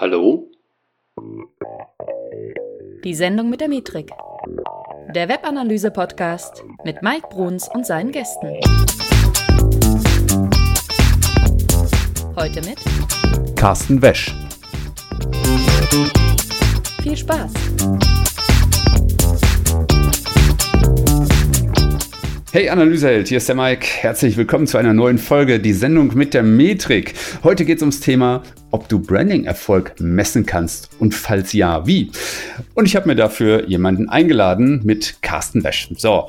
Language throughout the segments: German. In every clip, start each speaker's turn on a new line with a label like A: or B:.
A: Hallo?
B: Die Sendung mit der Metrik. Der Webanalyse-Podcast mit Mike Bruns und seinen Gästen. Heute mit
A: Carsten Wesch.
B: Viel Spaß!
A: Hey Analyseheld, hier ist der Mike. Herzlich willkommen zu einer neuen Folge, die Sendung mit der Metrik. Heute geht es ums Thema, ob du Branding-Erfolg messen kannst und falls ja, wie. Und ich habe mir dafür jemanden eingeladen mit Carsten Wesch. So,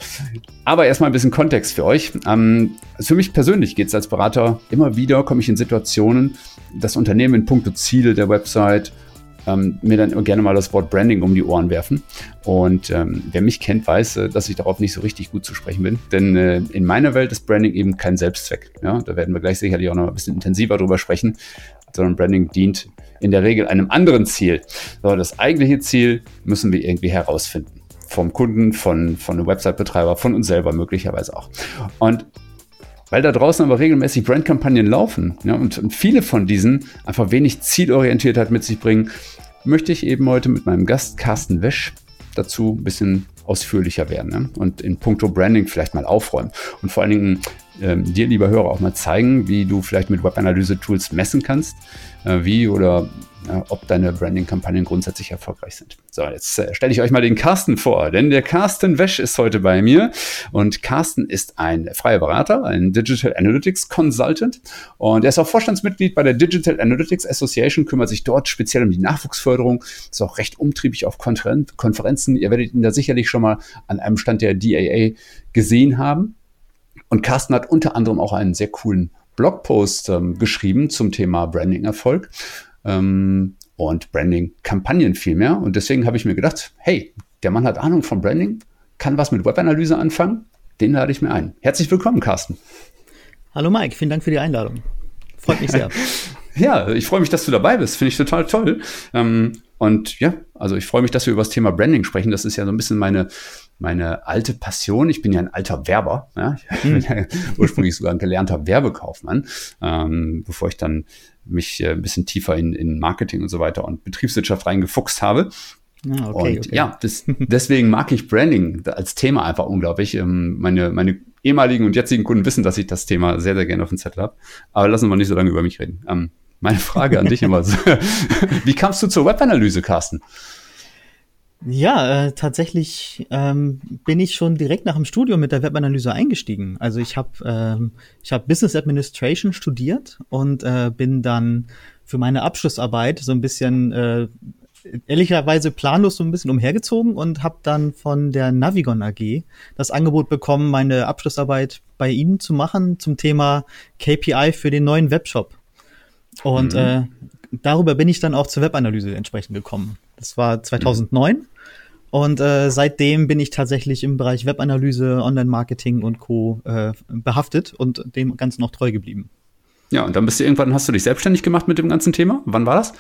A: aber erstmal ein bisschen Kontext für euch. Ähm, für mich persönlich geht es als Berater immer wieder, komme ich in Situationen, das Unternehmen in puncto Ziele der Website ähm, mir dann gerne mal das Wort Branding um die Ohren werfen. Und ähm, wer mich kennt, weiß, äh, dass ich darauf nicht so richtig gut zu sprechen bin. Denn äh, in meiner Welt ist Branding eben kein Selbstzweck. Ja? Da werden wir gleich sicherlich auch noch ein bisschen intensiver drüber sprechen. Sondern Branding dient in der Regel einem anderen Ziel. So, das eigentliche Ziel müssen wir irgendwie herausfinden. Vom Kunden, von, von einem Website-Betreiber, von uns selber möglicherweise auch. Und weil da draußen aber regelmäßig Brandkampagnen laufen ja, und, und, viele von diesen einfach wenig Zielorientiertheit mit sich bringen, möchte ich eben heute mit meinem Gast Carsten Wesch dazu ein bisschen ausführlicher werden ne? und in puncto Branding vielleicht mal aufräumen und vor allen Dingen ähm, dir, lieber Hörer, auch mal zeigen, wie du vielleicht mit Webanalyse-Tools messen kannst, äh, wie oder äh, ob deine Branding-Kampagnen grundsätzlich erfolgreich sind. So, jetzt äh, stelle ich euch mal den Carsten vor, denn der Carsten Wesch ist heute bei mir und Carsten ist ein freier Berater, ein Digital Analytics Consultant und er ist auch Vorstandsmitglied bei der Digital Analytics Association, kümmert sich dort speziell um die Nachwuchsförderung, ist auch recht umtriebig auf Konferenzen. Ihr werdet ihn da sicherlich schon mal an einem Stand der DAA gesehen haben. Und Carsten hat unter anderem auch einen sehr coolen Blogpost ähm, geschrieben zum Thema Branding-Erfolg ähm, und Branding-Kampagnen vielmehr. Und deswegen habe ich mir gedacht, hey, der Mann hat Ahnung von Branding, kann was mit Webanalyse anfangen, den lade ich mir ein. Herzlich willkommen, Carsten.
C: Hallo Mike, vielen Dank für die Einladung. Freut mich sehr.
A: ja, ich freue mich, dass du dabei bist. Finde ich total toll. Ähm, und ja, also ich freue mich, dass wir über das Thema Branding sprechen. Das ist ja so ein bisschen meine, meine alte Passion. Ich bin ja ein alter Werber. Ja? Ich bin ja ursprünglich sogar ein gelernter Werbekaufmann, ähm, bevor ich dann mich äh, ein bisschen tiefer in, in Marketing und so weiter und Betriebswirtschaft reingefuchst habe. Ah, okay, und okay. ja, das, deswegen mag ich Branding als Thema einfach unglaublich. Ähm, meine, meine ehemaligen und jetzigen Kunden wissen, dass ich das Thema sehr, sehr gerne auf dem Zettel habe. Aber lassen wir nicht so lange über mich reden. Ähm, meine Frage an dich immer. Wie kamst du zur Webanalyse, Carsten?
C: Ja, äh, tatsächlich ähm, bin ich schon direkt nach dem Studium mit der Webanalyse eingestiegen. Also ich habe ähm, ich habe Business Administration studiert und äh, bin dann für meine Abschlussarbeit so ein bisschen äh, ehrlicherweise planlos so ein bisschen umhergezogen und habe dann von der Navigon AG das Angebot bekommen, meine Abschlussarbeit bei Ihnen zu machen zum Thema KPI für den neuen Webshop. Und mhm. äh, darüber bin ich dann auch zur Webanalyse entsprechend gekommen. Das war 2009. Und äh, seitdem bin ich tatsächlich im Bereich Webanalyse, Online-Marketing und Co. Äh, behaftet und dem Ganzen noch treu geblieben.
A: Ja, und dann bist du irgendwann, hast du dich selbstständig gemacht mit dem ganzen Thema? Wann war das?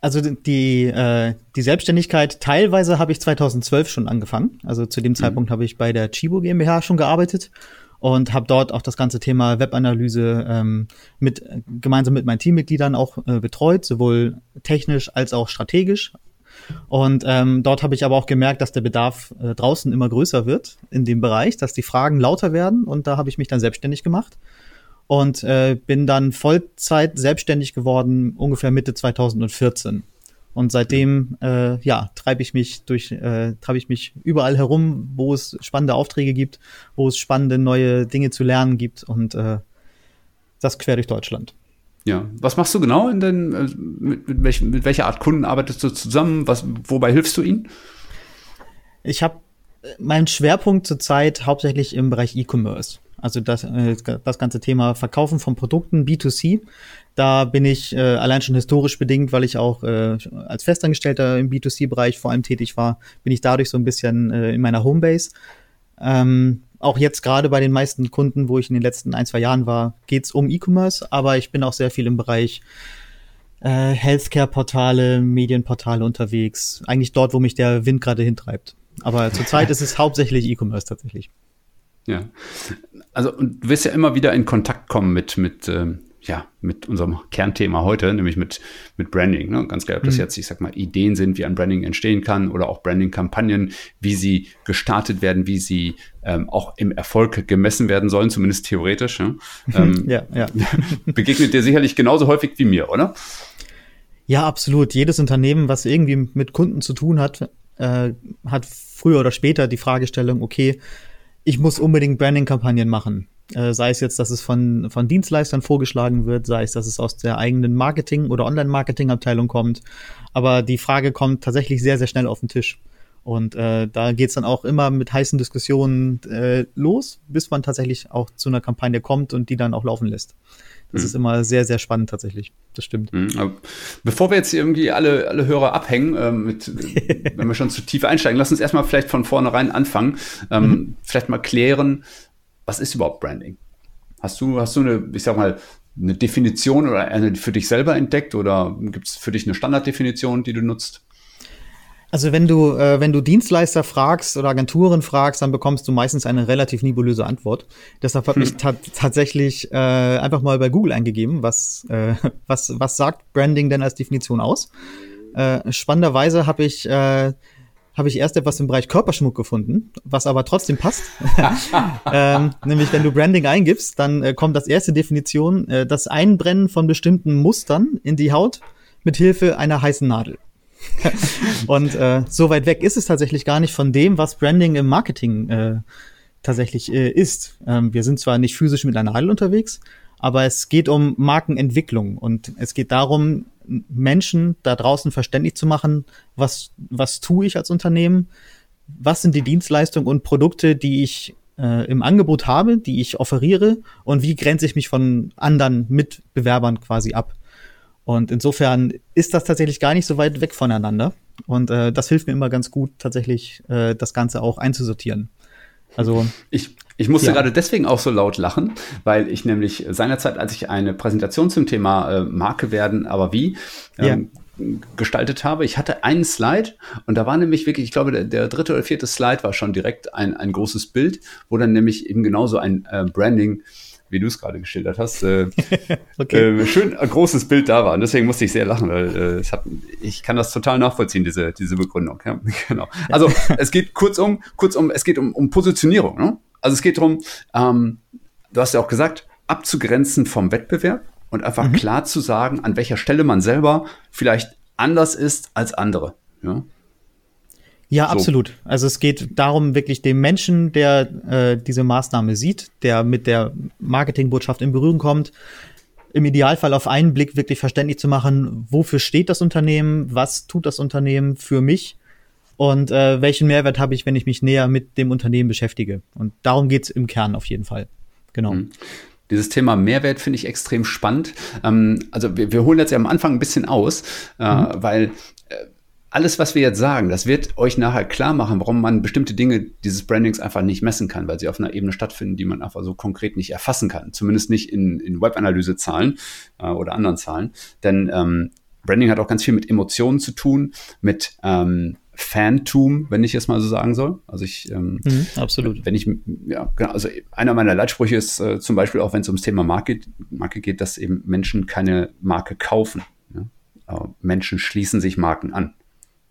C: Also die, äh, die Selbstständigkeit, teilweise habe ich 2012 schon angefangen. Also zu dem mhm. Zeitpunkt habe ich bei der Chibo GmbH schon gearbeitet und habe dort auch das ganze Thema Webanalyse ähm, mit gemeinsam mit meinen Teammitgliedern auch äh, betreut, sowohl technisch als auch strategisch. Und ähm, dort habe ich aber auch gemerkt, dass der Bedarf äh, draußen immer größer wird in dem Bereich, dass die Fragen lauter werden und da habe ich mich dann selbstständig gemacht und äh, bin dann Vollzeit selbstständig geworden ungefähr Mitte 2014. Und seitdem, äh, ja, treibe ich mich durch, äh, treibe ich mich überall herum, wo es spannende Aufträge gibt, wo es spannende neue Dinge zu lernen gibt und äh, das quer durch Deutschland.
A: Ja, was machst du genau in den, äh, mit, mit, welch, mit welcher Art Kunden arbeitest du zusammen? Was, wobei hilfst du ihnen?
C: Ich habe äh, meinen Schwerpunkt zurzeit hauptsächlich im Bereich E-Commerce. Also das, äh, das ganze Thema Verkaufen von Produkten, B2C. Da bin ich äh, allein schon historisch bedingt, weil ich auch äh, als Festangestellter im B2C-Bereich vor allem tätig war, bin ich dadurch so ein bisschen äh, in meiner Homebase. Ähm, auch jetzt gerade bei den meisten Kunden, wo ich in den letzten ein, zwei Jahren war, geht's um E-Commerce, aber ich bin auch sehr viel im Bereich äh, Healthcare-Portale, Medienportale unterwegs. Eigentlich dort, wo mich der Wind gerade hintreibt. Aber zurzeit ist es hauptsächlich E-Commerce tatsächlich.
A: Ja. Also, und du wirst ja immer wieder in Kontakt kommen mit, mit, äh, ja, mit unserem Kernthema heute, nämlich mit, mit Branding. Ne? Ganz klar, ob das mhm. jetzt, ich sag mal, Ideen sind, wie ein Branding entstehen kann oder auch Branding-Kampagnen, wie sie gestartet werden, wie sie ähm, auch im Erfolg gemessen werden sollen, zumindest theoretisch. Ne? Ähm, ja, ja. begegnet dir sicherlich genauso häufig wie mir, oder?
C: Ja, absolut. Jedes Unternehmen, was irgendwie mit Kunden zu tun hat, äh, hat früher oder später die Fragestellung, okay, ich muss unbedingt Branding-Kampagnen machen. Äh, sei es jetzt, dass es von, von Dienstleistern vorgeschlagen wird, sei es, dass es aus der eigenen Marketing- oder Online-Marketing-Abteilung kommt. Aber die Frage kommt tatsächlich sehr, sehr schnell auf den Tisch. Und äh, da geht's dann auch immer mit heißen Diskussionen äh, los, bis man tatsächlich auch zu einer Kampagne kommt und die dann auch laufen lässt. Das mhm. ist immer sehr, sehr spannend tatsächlich. Das stimmt.
A: Mhm. Bevor wir jetzt irgendwie alle, alle Hörer abhängen, äh, mit, wenn wir schon zu tief einsteigen, lass uns erstmal vielleicht von vornherein anfangen. Ähm, mhm. Vielleicht mal klären, was ist überhaupt Branding? Hast du, hast du eine, ich sag mal, eine Definition oder eine für dich selber entdeckt oder gibt es für dich eine Standarddefinition, die du nutzt?
C: Also wenn du, äh, wenn du Dienstleister fragst oder Agenturen fragst, dann bekommst du meistens eine relativ nebulöse Antwort. Deshalb habe hm. ich ta tatsächlich äh, einfach mal bei Google eingegeben, was, äh, was, was sagt Branding denn als Definition aus? Äh, spannenderweise habe ich äh, habe ich erst etwas im Bereich Körperschmuck gefunden, was aber trotzdem passt. ähm, nämlich, wenn du Branding eingibst, dann äh, kommt das erste Definition, äh, das Einbrennen von bestimmten Mustern in die Haut mit Hilfe einer heißen Nadel. und äh, so weit weg ist es tatsächlich gar nicht von dem, was Branding im Marketing äh, tatsächlich äh, ist. Ähm, wir sind zwar nicht physisch mit einer Nadel unterwegs, aber es geht um Markenentwicklung und es geht darum, Menschen da draußen verständlich zu machen, was, was tue ich als Unternehmen, was sind die Dienstleistungen und Produkte, die ich äh, im Angebot habe, die ich offeriere und wie grenze ich mich von anderen Mitbewerbern quasi ab. Und insofern ist das tatsächlich gar nicht so weit weg voneinander. Und äh, das hilft mir immer ganz gut, tatsächlich äh, das Ganze auch einzusortieren.
A: Also ich, ich musste ja. gerade deswegen auch so laut lachen, weil ich nämlich seinerzeit, als ich eine Präsentation zum Thema äh, Marke werden, aber wie, ähm, ja. gestaltet habe. Ich hatte einen Slide und da war nämlich wirklich, ich glaube, der, der, dritte oder vierte Slide war schon direkt ein, ein großes Bild, wo dann nämlich eben genauso ein äh, Branding wie du es gerade geschildert hast, äh, okay. äh, schön ein großes Bild da war. Und deswegen musste ich sehr lachen, weil äh, es hat, ich kann das total nachvollziehen, diese, diese Begründung. Ja, genau. Also es geht kurzum, kurzum, es geht um, um Positionierung. Ne? Also es geht darum, ähm, du hast ja auch gesagt, abzugrenzen vom Wettbewerb und einfach mhm. klar zu sagen, an welcher Stelle man selber vielleicht anders ist als andere. Ja.
C: Ja, so. absolut. Also es geht darum, wirklich dem Menschen, der äh, diese Maßnahme sieht, der mit der Marketingbotschaft in Berührung kommt, im Idealfall auf einen Blick wirklich verständlich zu machen, wofür steht das Unternehmen, was tut das Unternehmen für mich und äh, welchen Mehrwert habe ich, wenn ich mich näher mit dem Unternehmen beschäftige. Und darum geht's im Kern auf jeden Fall. Genau. Mhm.
A: Dieses Thema Mehrwert finde ich extrem spannend. Ähm, also wir, wir holen jetzt ja am Anfang ein bisschen aus, äh, mhm. weil äh, alles, was wir jetzt sagen, das wird euch nachher klar machen, warum man bestimmte Dinge dieses Brandings einfach nicht messen kann, weil sie auf einer Ebene stattfinden, die man einfach so konkret nicht erfassen kann. Zumindest nicht in, in Web-Analyse-Zahlen äh, oder anderen Zahlen. Denn ähm, Branding hat auch ganz viel mit Emotionen zu tun, mit ähm, Fantum, wenn ich es mal so sagen soll. Also ich, ähm,
C: mhm, absolut.
A: Wenn ich, ja, genau, also einer meiner Leitsprüche ist äh, zum Beispiel auch, wenn es ums Thema Marke, Marke geht, dass eben Menschen keine Marke kaufen. Ja? Äh, Menschen schließen sich Marken an.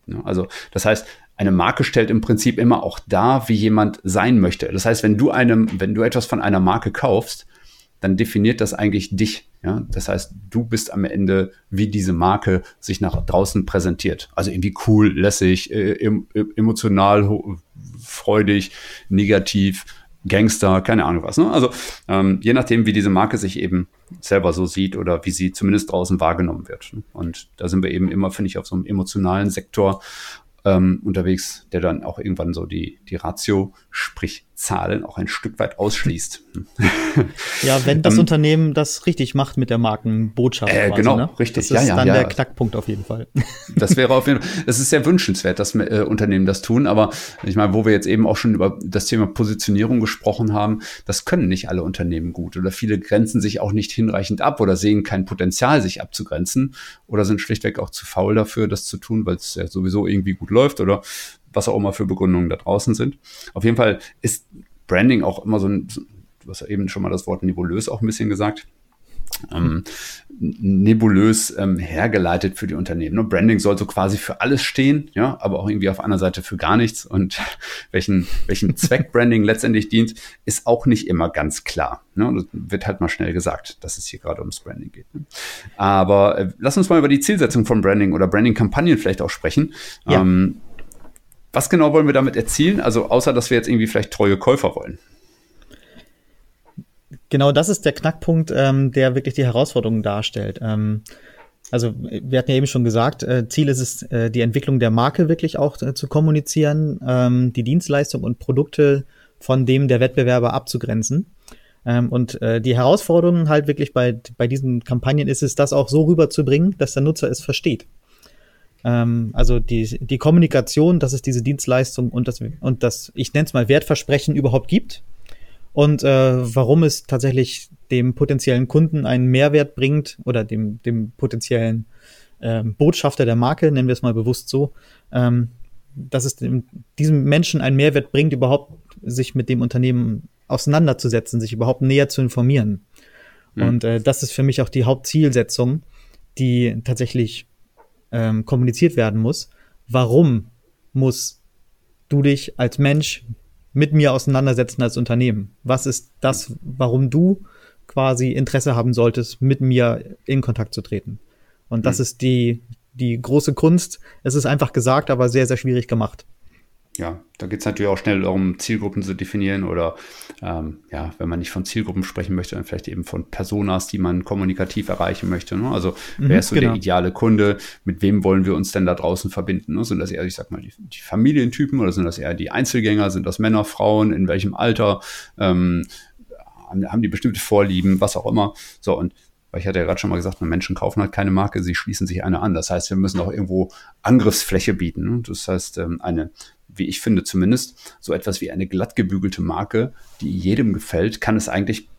A: Ne? Also das heißt, eine Marke stellt im Prinzip immer auch dar, wie jemand sein möchte. Das heißt, wenn du einem, wenn du etwas von einer Marke kaufst, dann definiert das eigentlich dich. Ja? Das heißt, du bist am Ende, wie diese Marke sich nach draußen präsentiert. Also irgendwie cool, lässig, äh, emotional, freudig, negativ, Gangster, keine Ahnung was. Ne? Also ähm, je nachdem, wie diese Marke sich eben selber so sieht oder wie sie zumindest draußen wahrgenommen wird. Ne? Und da sind wir eben immer, finde ich, auf so einem emotionalen Sektor ähm, unterwegs, der dann auch irgendwann so die, die Ratio, sprich Zahlen, auch ein Stück weit ausschließt.
C: ja, wenn das ähm, Unternehmen das richtig macht mit der Markenbotschaft.
A: Äh, quasi, genau, ne? richtig.
C: Das ist ja, ja, dann ja. der Knackpunkt auf jeden Fall.
A: Das wäre auf jeden Fall, es ist sehr wünschenswert, dass äh, Unternehmen das tun, aber ich meine, wo wir jetzt eben auch schon über das Thema Positionierung gesprochen haben, das können nicht alle Unternehmen gut oder viele grenzen sich auch nicht hinreichend ab oder sehen kein Potenzial, sich abzugrenzen oder sind schlichtweg auch zu faul dafür, das zu tun, weil es ja sowieso irgendwie gut läuft oder was auch immer für Begründungen da draußen sind. Auf jeden Fall ist Branding auch immer so ein, du hast ja eben schon mal das Wort nebulös auch ein bisschen gesagt. Ähm, nebulös ähm, hergeleitet für die Unternehmen. Ne? Branding soll so quasi für alles stehen, ja, aber auch irgendwie auf einer Seite für gar nichts. Und welchen, welchen Zweck Branding letztendlich dient, ist auch nicht immer ganz klar. Ne? Das wird halt mal schnell gesagt, dass es hier gerade ums Branding geht. Ne? Aber äh, lass uns mal über die Zielsetzung von Branding oder Branding-Kampagnen vielleicht auch sprechen. Ja. Ähm, was genau wollen wir damit erzielen? Also außer, dass wir jetzt irgendwie vielleicht treue Käufer wollen.
C: Genau, das ist der Knackpunkt, ähm, der wirklich die Herausforderung darstellt. Ähm, also wir hatten ja eben schon gesagt, äh, Ziel ist es, äh, die Entwicklung der Marke wirklich auch äh, zu kommunizieren, ähm, die Dienstleistung und Produkte von dem der Wettbewerber abzugrenzen. Ähm, und äh, die Herausforderung halt wirklich bei, bei diesen Kampagnen ist es, das auch so rüberzubringen, dass der Nutzer es versteht. Ähm, also die, die Kommunikation, dass es diese Dienstleistung und das, und das, ich nenne es mal Wertversprechen überhaupt gibt und äh, warum es tatsächlich dem potenziellen Kunden einen Mehrwert bringt oder dem, dem potenziellen ähm, Botschafter der Marke, nennen wir es mal bewusst so, ähm, dass es dem, diesem Menschen einen Mehrwert bringt, überhaupt sich mit dem Unternehmen auseinanderzusetzen, sich überhaupt näher zu informieren. Mhm. Und äh, das ist für mich auch die Hauptzielsetzung, die tatsächlich ähm, kommuniziert werden muss. Warum muss du dich als Mensch mit mir auseinandersetzen als Unternehmen? Was ist das, warum du quasi Interesse haben solltest, mit mir in Kontakt zu treten? Und das mhm. ist die, die große Kunst. Es ist einfach gesagt, aber sehr, sehr schwierig gemacht
A: ja, da geht es natürlich auch schnell darum, Zielgruppen zu definieren oder ähm, ja, wenn man nicht von Zielgruppen sprechen möchte, dann vielleicht eben von Personas, die man kommunikativ erreichen möchte. Ne? Also mhm, wer ist so genau. der ideale Kunde? Mit wem wollen wir uns denn da draußen verbinden? Ne? Sind das eher, ich sag mal, die, die, Familientypen oder sind das eher die Einzelgänger? Sind das Männer, Frauen? In welchem Alter? Ähm, haben, die bestimmte Vorlieben? Was auch immer. So und weil ich hatte ja gerade schon mal gesagt, Menschen kaufen halt keine Marke, sie schließen sich eine an. Das heißt, wir müssen auch irgendwo Angriffsfläche bieten. Ne? Das heißt, ähm, eine wie ich finde zumindest, so etwas wie eine glatt gebügelte Marke, die jedem gefällt, kann es eigentlich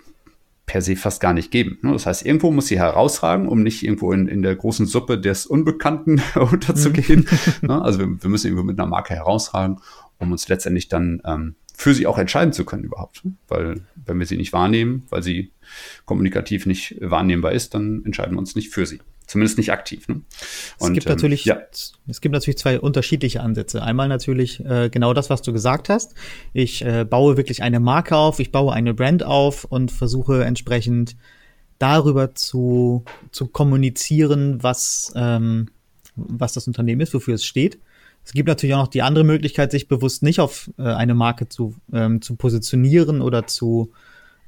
A: per se fast gar nicht geben. Ne? Das heißt, irgendwo muss sie herausragen, um nicht irgendwo in, in der großen Suppe des Unbekannten unterzugehen. Mhm. Ne? Also wir, wir, müssen irgendwo mit einer Marke herausragen, um uns letztendlich dann ähm, für sie auch entscheiden zu können überhaupt. Weil wenn wir sie nicht wahrnehmen, weil sie kommunikativ nicht wahrnehmbar ist, dann entscheiden wir uns nicht für sie. Zumindest nicht aktiv. Ne?
C: Und, es, gibt ähm, natürlich, ja. es gibt natürlich zwei unterschiedliche Ansätze. Einmal natürlich äh, genau das, was du gesagt hast. Ich äh, baue wirklich eine Marke auf, ich baue eine Brand auf und versuche entsprechend darüber zu, zu kommunizieren, was, ähm, was das Unternehmen ist, wofür es steht. Es gibt natürlich auch noch die andere Möglichkeit, sich bewusst nicht auf äh, eine Marke zu, ähm, zu positionieren oder zu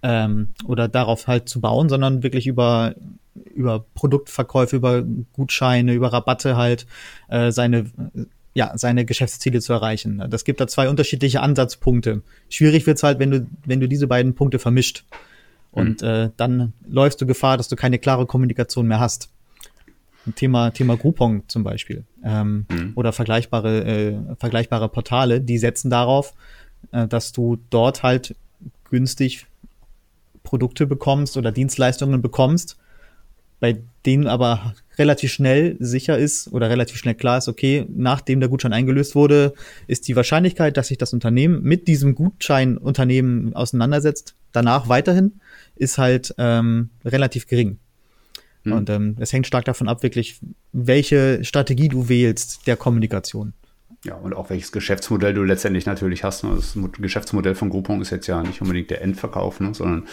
C: ähm, oder darauf halt zu bauen, sondern wirklich über über Produktverkäufe, über Gutscheine, über Rabatte halt äh, seine ja, seine Geschäftsziele zu erreichen. Das gibt da zwei unterschiedliche Ansatzpunkte. Schwierig wird's halt, wenn du, wenn du diese beiden Punkte vermischt. Und mhm. äh, dann läufst du Gefahr, dass du keine klare Kommunikation mehr hast. Thema, Thema Groupon zum Beispiel. Ähm, mhm. Oder vergleichbare, äh, vergleichbare Portale, die setzen darauf, äh, dass du dort halt günstig Produkte bekommst oder Dienstleistungen bekommst, bei denen aber relativ schnell sicher ist oder relativ schnell klar ist, okay, nachdem der Gutschein eingelöst wurde, ist die Wahrscheinlichkeit, dass sich das Unternehmen mit diesem Gutscheinunternehmen auseinandersetzt, danach weiterhin, ist halt ähm, relativ gering. Hm. Und ähm, es hängt stark davon ab, wirklich, welche Strategie du wählst der Kommunikation.
A: Ja, und auch welches Geschäftsmodell du letztendlich natürlich hast. Ne? Das Geschäftsmodell von Groupon ist jetzt ja nicht unbedingt der Endverkauf, ne? sondern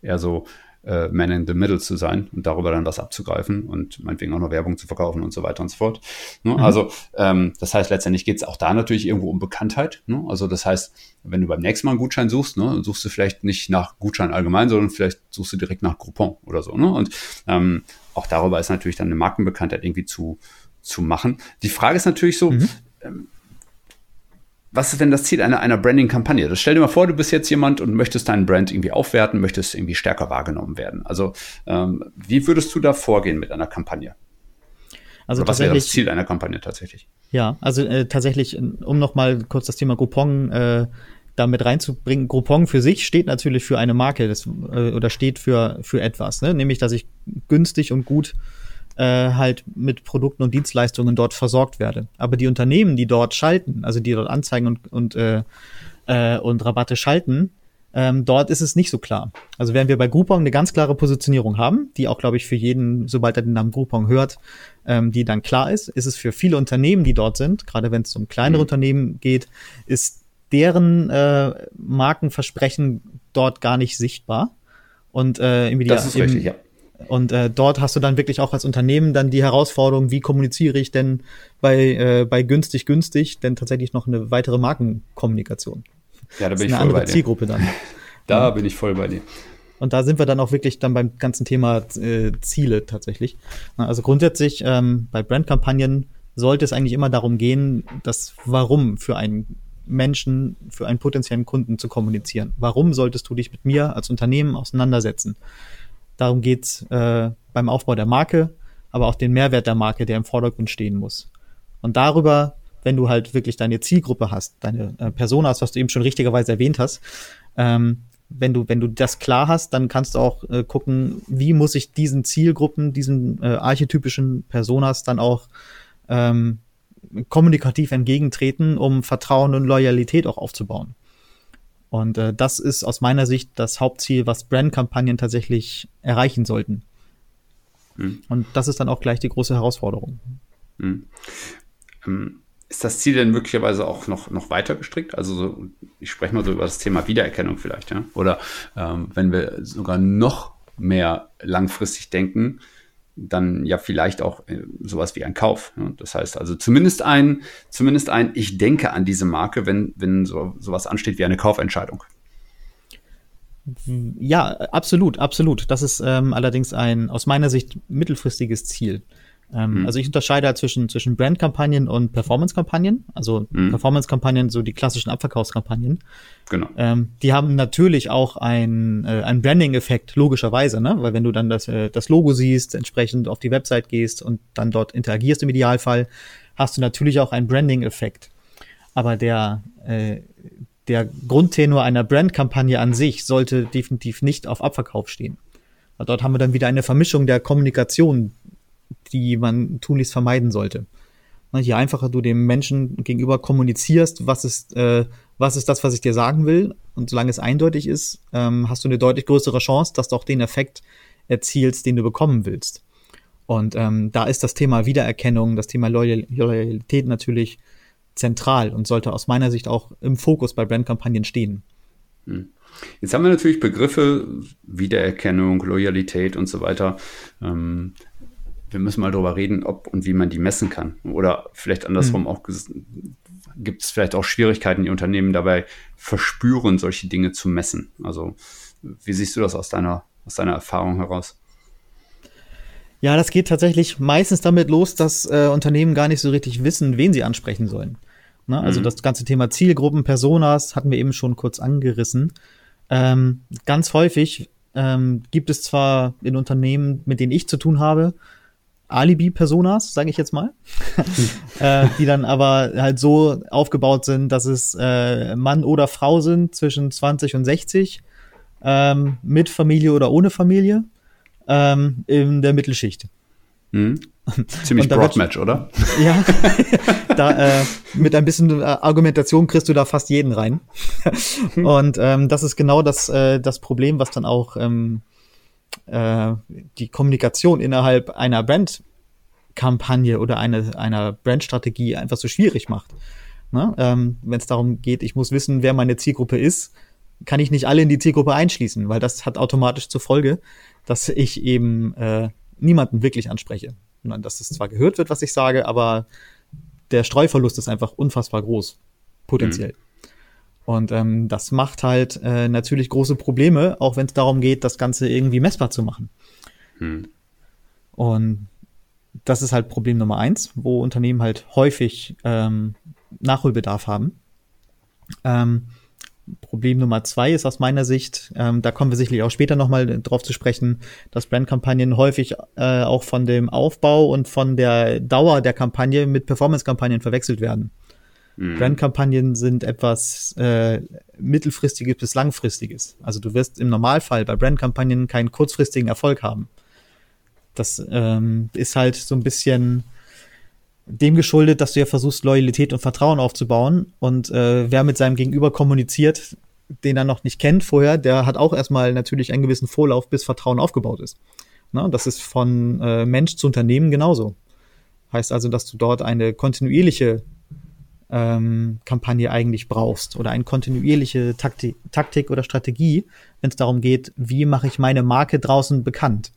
A: eher so äh, Man in the Middle zu sein und darüber dann was abzugreifen und meinetwegen auch noch Werbung zu verkaufen und so weiter und so fort. Ne? Mhm. Also ähm, das heißt, letztendlich geht es auch da natürlich irgendwo um Bekanntheit. Ne? Also das heißt, wenn du beim nächsten Mal einen Gutschein suchst, ne, suchst du vielleicht nicht nach Gutschein allgemein, sondern vielleicht suchst du direkt nach Groupon oder so. Ne? Und ähm, auch darüber ist natürlich dann eine Markenbekanntheit irgendwie zu, zu machen. Die Frage ist natürlich so, mhm. Ähm, was ist denn das Ziel einer, einer Branding-Kampagne? Das stell dir mal vor, du bist jetzt jemand und möchtest deinen Brand irgendwie aufwerten, möchtest irgendwie stärker wahrgenommen werden. Also ähm, wie würdest du da vorgehen mit einer Kampagne?
C: Also Oder was wäre das Ziel einer Kampagne tatsächlich? Ja, also äh, tatsächlich, um noch mal kurz das Thema Groupon äh, damit reinzubringen. Groupon für sich steht natürlich für eine Marke das, äh, oder steht für, für etwas, ne? nämlich dass ich günstig und gut äh, halt mit Produkten und Dienstleistungen dort versorgt werde. Aber die Unternehmen, die dort schalten, also die dort Anzeigen und, und, äh, äh, und Rabatte schalten, Ähm, dort ist es nicht so klar. Also während wir bei Groupon eine ganz klare Positionierung haben, die auch, glaube ich, für jeden, sobald er den Namen Groupon hört, ähm, die dann klar ist, ist es für viele Unternehmen, die dort sind, gerade wenn es um kleinere mhm. Unternehmen geht, ist deren äh, Markenversprechen dort gar nicht sichtbar. Und äh, im
A: Das ist richtig, ja.
C: Und äh, dort hast du dann wirklich auch als Unternehmen dann die Herausforderung, wie kommuniziere ich denn bei, äh, bei günstig günstig denn tatsächlich noch eine weitere Markenkommunikation.
A: Ja, da bin ich voll bei dir.
C: Zielgruppe dann.
A: Da bin ich voll bei dir.
C: Und da sind wir dann auch wirklich dann beim ganzen Thema äh, Ziele tatsächlich. Also grundsätzlich ähm, bei Brandkampagnen sollte es eigentlich immer darum gehen, das Warum für einen Menschen, für einen potenziellen Kunden zu kommunizieren. Warum solltest du dich mit mir als Unternehmen auseinandersetzen? Darum geht's äh, beim Aufbau der Marke, aber auch den Mehrwert der Marke, der im Vordergrund stehen muss. Und darüber, wenn du halt wirklich deine Zielgruppe hast, deine äh, Personas, was du eben schon richtigerweise erwähnt hast, ähm, wenn du, wenn du das klar hast, dann kannst du auch äh, gucken, wie muss ich diesen Zielgruppen, diesen äh, archetypischen Personas dann auch ähm, kommunikativ entgegentreten, um Vertrauen und Loyalität auch aufzubauen. Und äh, das ist aus meiner Sicht das Hauptziel, was Brandkampagnen tatsächlich erreichen sollten.
A: Mhm.
C: Und das ist dann auch gleich die große Herausforderung.
A: Mhm. Ähm, Ist das Ziel denn möglicherweise auch noch, noch weiter gestrickt? Also so, ich spreche mal so über das Thema Wiedererkennung vielleicht, ja? Oder ähm, wenn wir sogar noch mehr langfristig denken, dann ja vielleicht auch äh, sowas wie ein Kauf. Das heißt also zumindest ein, zumindest ein, ich denke an diese Marke, wenn, wenn so, sowas ansteht wie eine Kaufentscheidung.
C: Ja, absolut, absolut. Das ist ähm, allerdings ein aus meiner Sicht mittelfristiges Ziel. Ähm,
A: Mhm.
C: Also ich unterscheide halt zwischen, zwischen Brandkampagnen und Performance-Kampagnen. Also
A: Mhm.
C: Performance-Kampagnen, so die klassischen Abverkaufskampagnen.
A: Genau.
C: Ähm, die haben natürlich auch ein, äh, einen Branding-Effekt, logischerweise, ne? Weil wenn du dann das, äh, das Logo siehst, entsprechend auf die Website gehst und dann dort interagierst im Idealfall, hast du natürlich auch einen Branding-Effekt. Aber der, äh, der Grundtenor einer Brandkampagne an sich sollte definitiv nicht auf Abverkauf stehen. Dort haben wir dann wieder eine Vermischung der Kommunikation, die man tunlichst vermeiden sollte. Na, Je einfacher du dem Menschen gegenüber kommunizierst, was ist, äh, was ist das, was ich dir sagen will, und solange es eindeutig ist, ähm, hast du eine deutlich größere Chance, dass du auch den Effekt erzielst, den du bekommen willst. Und ähm, da ist das Thema Wiedererkennung, das Thema Loyal Loyalität natürlich zentral und sollte aus meiner Sicht auch im Fokus bei Brandkampagnen stehen.
A: Jetzt haben wir natürlich Begriffe, Wiedererkennung, Loyalität und so weiter. Ähm, wir müssen mal darüber reden, ob und wie man die messen kann. Oder vielleicht andersrum auch gibt es vielleicht auch Schwierigkeiten, die Unternehmen dabei verspüren, solche Dinge zu messen. Also wie siehst du das aus deiner, aus deiner Erfahrung heraus?
C: Ja, das geht tatsächlich meistens damit los, dass äh, Unternehmen gar nicht so richtig wissen, wen sie ansprechen sollen. Ne? Also
A: Mhm.
C: das ganze Thema Zielgruppen, Personas hatten wir eben schon kurz angerissen. Ähm, ganz häufig ähm, gibt es zwar in Unternehmen, mit denen ich zu tun habe, Alibi-Personas, sage ich jetzt mal, äh, die dann aber halt so aufgebaut sind, dass es äh, Mann oder Frau sind zwischen 20 und 60, ähm, mit Familie oder ohne Familie, ähm, in der Mittelschicht.
A: Hm? Ziemlich Broadmatch, oder?
C: Ja, da, äh, mit ein bisschen äh, Argumentation kriegst du da fast jeden rein. Und ähm, das ist genau das, äh, das Problem, was dann auch ähm, äh, die Kommunikation innerhalb einer Brandkampagne oder eine, einer Brandstrategie einfach so schwierig macht. Ne? Ähm, Wenn es darum geht, ich muss wissen, wer meine Zielgruppe ist, kann ich nicht alle in die Zielgruppe einschließen, weil das hat automatisch zur Folge, dass ich eben äh, niemanden wirklich anspreche. Sondern dass es zwar gehört wird, was ich sage, aber der Streuverlust ist einfach unfassbar groß, potenziell. Und ähm, das macht halt äh, natürlich große Probleme, auch wenn es darum geht, das Ganze irgendwie messbar zu machen.
A: Hm.
C: Und das ist halt Problem Nummer eins, wo Unternehmen halt häufig ähm, Nachholbedarf haben. Ähm, Problem Nummer zwei ist aus meiner Sicht, ähm, da kommen wir sicherlich auch später nochmal drauf zu sprechen, dass Brandkampagnen häufig äh, auch von dem Aufbau und von der Dauer der Kampagne mit Performance-Kampagnen verwechselt werden.
A: Hm.
C: Brandkampagnen sind etwas äh, mittelfristiges bis langfristiges. Also du wirst im Normalfall bei Brandkampagnen keinen kurzfristigen Erfolg haben. Das ähm, ist halt so ein bisschen dem geschuldet, dass du ja versuchst, Loyalität und Vertrauen aufzubauen. Und äh, wer mit seinem Gegenüber kommuniziert, den er noch nicht kennt vorher, der hat auch erstmal natürlich einen gewissen Vorlauf, bis Vertrauen aufgebaut ist. Ne? Das ist von äh, Mensch zu Unternehmen genauso. Heißt also, dass du dort eine kontinuierliche ähm, Kampagne eigentlich brauchst oder eine kontinuierliche Taktik, Taktik oder Strategie, wenn es darum geht, wie mache ich meine Marke draußen bekannt.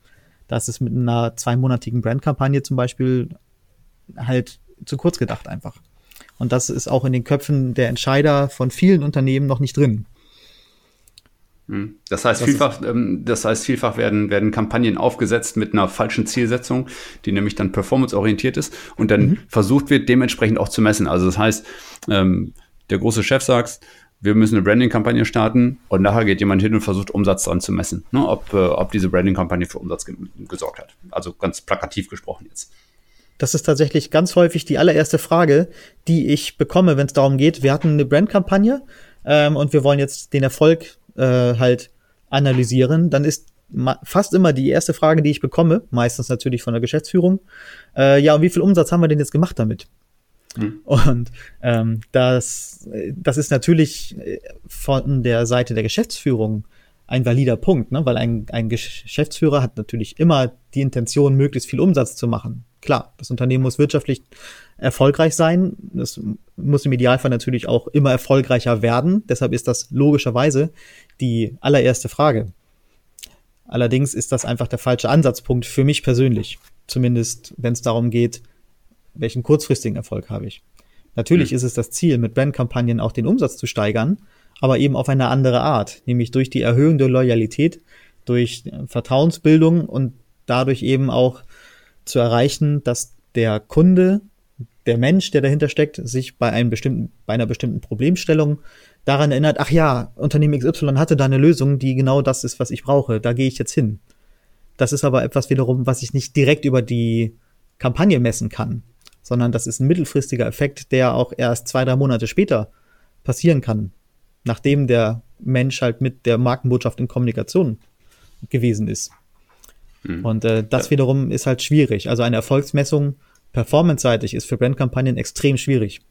C: Das ist mit einer zweimonatigen Brandkampagne zum Beispiel halt zu kurz gedacht einfach. Und das ist auch in den Köpfen der Entscheider von vielen Unternehmen noch nicht drin.
A: Hm. Das heißt, das vielfach, ähm, das heißt, vielfach werden, werden Kampagnen aufgesetzt mit einer falschen Zielsetzung, die nämlich dann performanceorientiert ist und dann mhm. versucht wird, dementsprechend auch zu messen. Also das heißt, ähm, der große Chef sagt, wir müssen eine Branding-Kampagne starten und nachher geht jemand hin und versucht, Umsatz dran zu messen, ne, ob, äh, ob diese Branding-Kampagne für Umsatz ge gesorgt hat. Also ganz plakativ gesprochen jetzt.
C: Das ist tatsächlich ganz häufig die allererste Frage, die ich bekomme, wenn es darum geht, wir hatten eine Brandkampagne ähm, und wir wollen jetzt den Erfolg äh, halt analysieren, dann ist fast immer die erste Frage, die ich bekomme, meistens natürlich von der Geschäftsführung, äh, ja, und wie viel Umsatz haben wir denn jetzt gemacht damit? Mhm. Und ähm, das, das ist natürlich äh, von der Seite der Geschäftsführung ein valider Punkt, ne? weil ein, ein Geschäftsführer hat natürlich immer die Intention, möglichst viel Umsatz zu machen. Klar, das Unternehmen muss wirtschaftlich erfolgreich sein. Das muss im Idealfall natürlich auch immer erfolgreicher werden. Deshalb ist das logischerweise die allererste Frage. Allerdings ist das einfach der falsche Ansatzpunkt für mich persönlich. Zumindest, wenn es darum geht, welchen kurzfristigen Erfolg habe ich. Natürlich mhm. ist es das Ziel, mit Brandkampagnen auch den Umsatz zu steigern, aber eben auf eine andere Art, nämlich durch die Erhöhung der Loyalität, durch Vertrauensbildung und dadurch eben auch zu erreichen, dass der Kunde, der Mensch, der dahinter steckt, sich bei einem bestimmten, bei einer bestimmten Problemstellung daran erinnert, ach ja, Unternehmen XY hatte da eine Lösung, die genau das ist, was ich brauche. Da gehe ich jetzt hin. Das ist aber etwas wiederum, was ich nicht direkt über die Kampagne messen kann, sondern das ist ein mittelfristiger Effekt, der auch erst zwei, drei Monate später passieren kann, nachdem der Mensch halt mit der Markenbotschaft in Kommunikation gewesen ist. Mhm. Und äh, das ja. wiederum ist halt schwierig. Also eine Erfolgsmessung performance-seitig ist für Brandkampagnen extrem schwierig.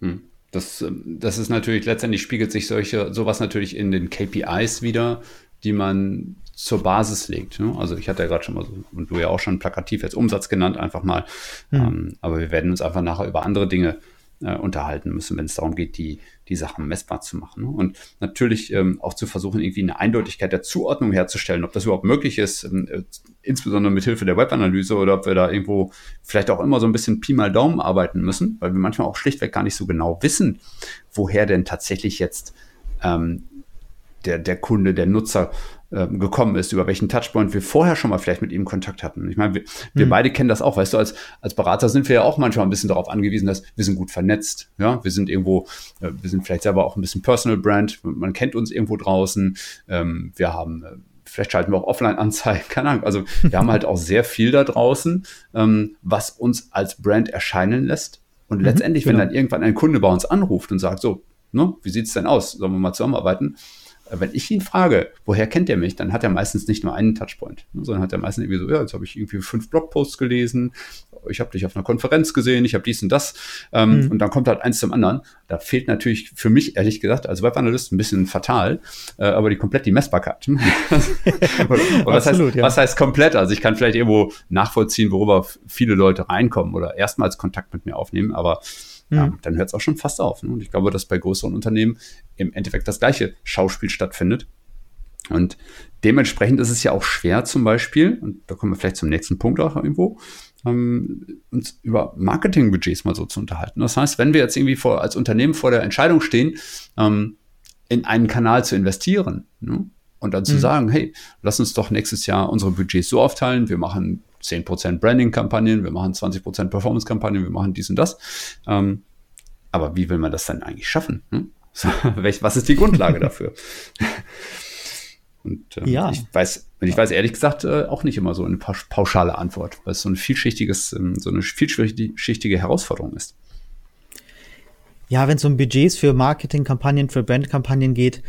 A: Mhm. Das, ähm, das ist natürlich, letztendlich spiegelt sich solche, sowas natürlich in den KPIs wieder, die man zur Basis legt. Ne? Also ich hatte ja gerade schon mal so, und du ja auch schon plakativ jetzt Umsatz genannt, einfach mal. Mhm. Ähm, aber wir werden uns einfach nachher über andere Dinge äh, unterhalten müssen, wenn es darum geht, die, die Sachen messbar zu machen. Ne? Und natürlich ähm, auch zu versuchen, irgendwie eine Eindeutigkeit der Zuordnung herzustellen, ob das überhaupt möglich ist, ähm, äh, insbesondere mit Hilfe der Webanalyse oder ob wir da irgendwo vielleicht auch immer so ein bisschen Pi mal Daumen arbeiten müssen, weil wir manchmal auch schlichtweg gar nicht so genau wissen, woher denn tatsächlich jetzt ähm, der, der Kunde, der Nutzer ähm, gekommen ist, über welchen Touchpoint wir vorher schon mal vielleicht mit ihm Kontakt hatten. Ich meine, wir, wir mhm. beide kennen das auch, weißt du, als, als Berater sind wir ja auch manchmal ein bisschen darauf angewiesen, dass wir sind gut vernetzt, ja, wir sind irgendwo, äh, wir sind vielleicht selber auch ein bisschen Personal Brand, man kennt uns irgendwo draußen, ähm, wir haben äh, vielleicht schalten wir auch Offline-Anzeigen, keine Ahnung. Also wir haben halt auch sehr viel da draußen, ähm, was uns als Brand erscheinen lässt. Und mhm, letztendlich, genau. wenn dann irgendwann ein Kunde bei uns anruft und sagt, so, ne, wie sieht's denn aus? Sollen wir mal zusammenarbeiten? Wenn ich ihn frage, woher kennt er mich, dann hat er meistens nicht nur einen Touchpoint, ne, sondern hat er meistens irgendwie so, ja, jetzt habe ich irgendwie fünf Blogposts gelesen, ich habe dich auf einer Konferenz gesehen, ich habe dies und das ähm, mhm. und dann kommt halt eins zum anderen. Da fehlt natürlich für mich, ehrlich gesagt, als Webanalyst ein bisschen fatal, äh, aber die komplett die Messbarkeit. was, Absolut, heißt, ja. was heißt komplett? Also ich kann vielleicht irgendwo nachvollziehen, worüber viele Leute reinkommen oder erstmals Kontakt mit mir aufnehmen, aber ja, mhm. dann hört es auch schon fast auf. Ne? Und ich glaube, dass bei größeren Unternehmen im Endeffekt das gleiche Schauspiel stattfindet. Und dementsprechend ist es ja auch schwer zum Beispiel, und da kommen wir vielleicht zum nächsten Punkt auch irgendwo, ähm, uns über Marketingbudgets mal so zu unterhalten. Das heißt, wenn wir jetzt irgendwie vor, als Unternehmen vor der Entscheidung stehen, ähm, in einen Kanal zu investieren ne? und dann zu mhm. sagen, hey, lass uns doch nächstes Jahr unsere Budgets so aufteilen, wir machen 10% Branding-Kampagnen, wir machen 20% Performance-Kampagnen, wir machen dies und das. Ähm, aber wie will man das dann eigentlich schaffen? Hm? Was ist die Grundlage dafür? Und ähm, ja. ich weiß, ich weiß ehrlich gesagt äh, auch nicht immer so eine pauschale Antwort, weil es so ein vielschichtiges, ähm, so eine vielschichtige Herausforderung ist.
C: Ja, wenn es um Budgets für Marketingkampagnen, für Brandkampagnen geht,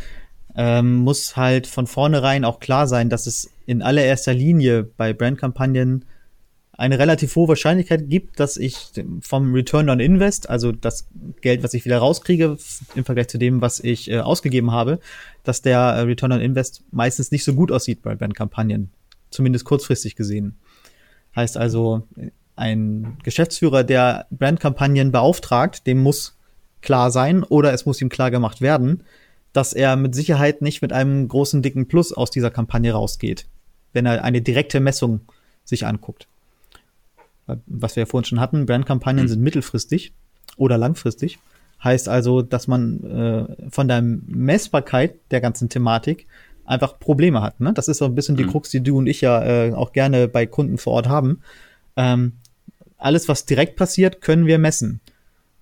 C: ähm, muss halt von vornherein auch klar sein, dass es in allererster Linie bei Brandkampagnen eine relativ hohe Wahrscheinlichkeit gibt, dass ich vom Return on Invest, also das Geld, was ich wieder rauskriege im Vergleich zu dem, was ich äh, ausgegeben habe, dass der äh, Return on Invest meistens nicht so gut aussieht bei Brandkampagnen, zumindest kurzfristig gesehen. Heißt also, ein Geschäftsführer, der Brandkampagnen beauftragt, dem muss klar sein oder es muss ihm klar gemacht werden, dass er mit Sicherheit nicht mit einem großen dicken Plus aus dieser Kampagne rausgeht, wenn er eine direkte Messung sich anguckt was wir ja vorhin schon hatten, Brandkampagnen mhm. sind mittelfristig oder langfristig. Heißt also, dass man äh, von der Messbarkeit der ganzen Thematik einfach Probleme hat. Ne? Das ist so ein bisschen die mhm. Krux, die du und ich ja äh, auch gerne bei Kunden vor Ort haben. Ähm, alles, was direkt passiert, können wir messen.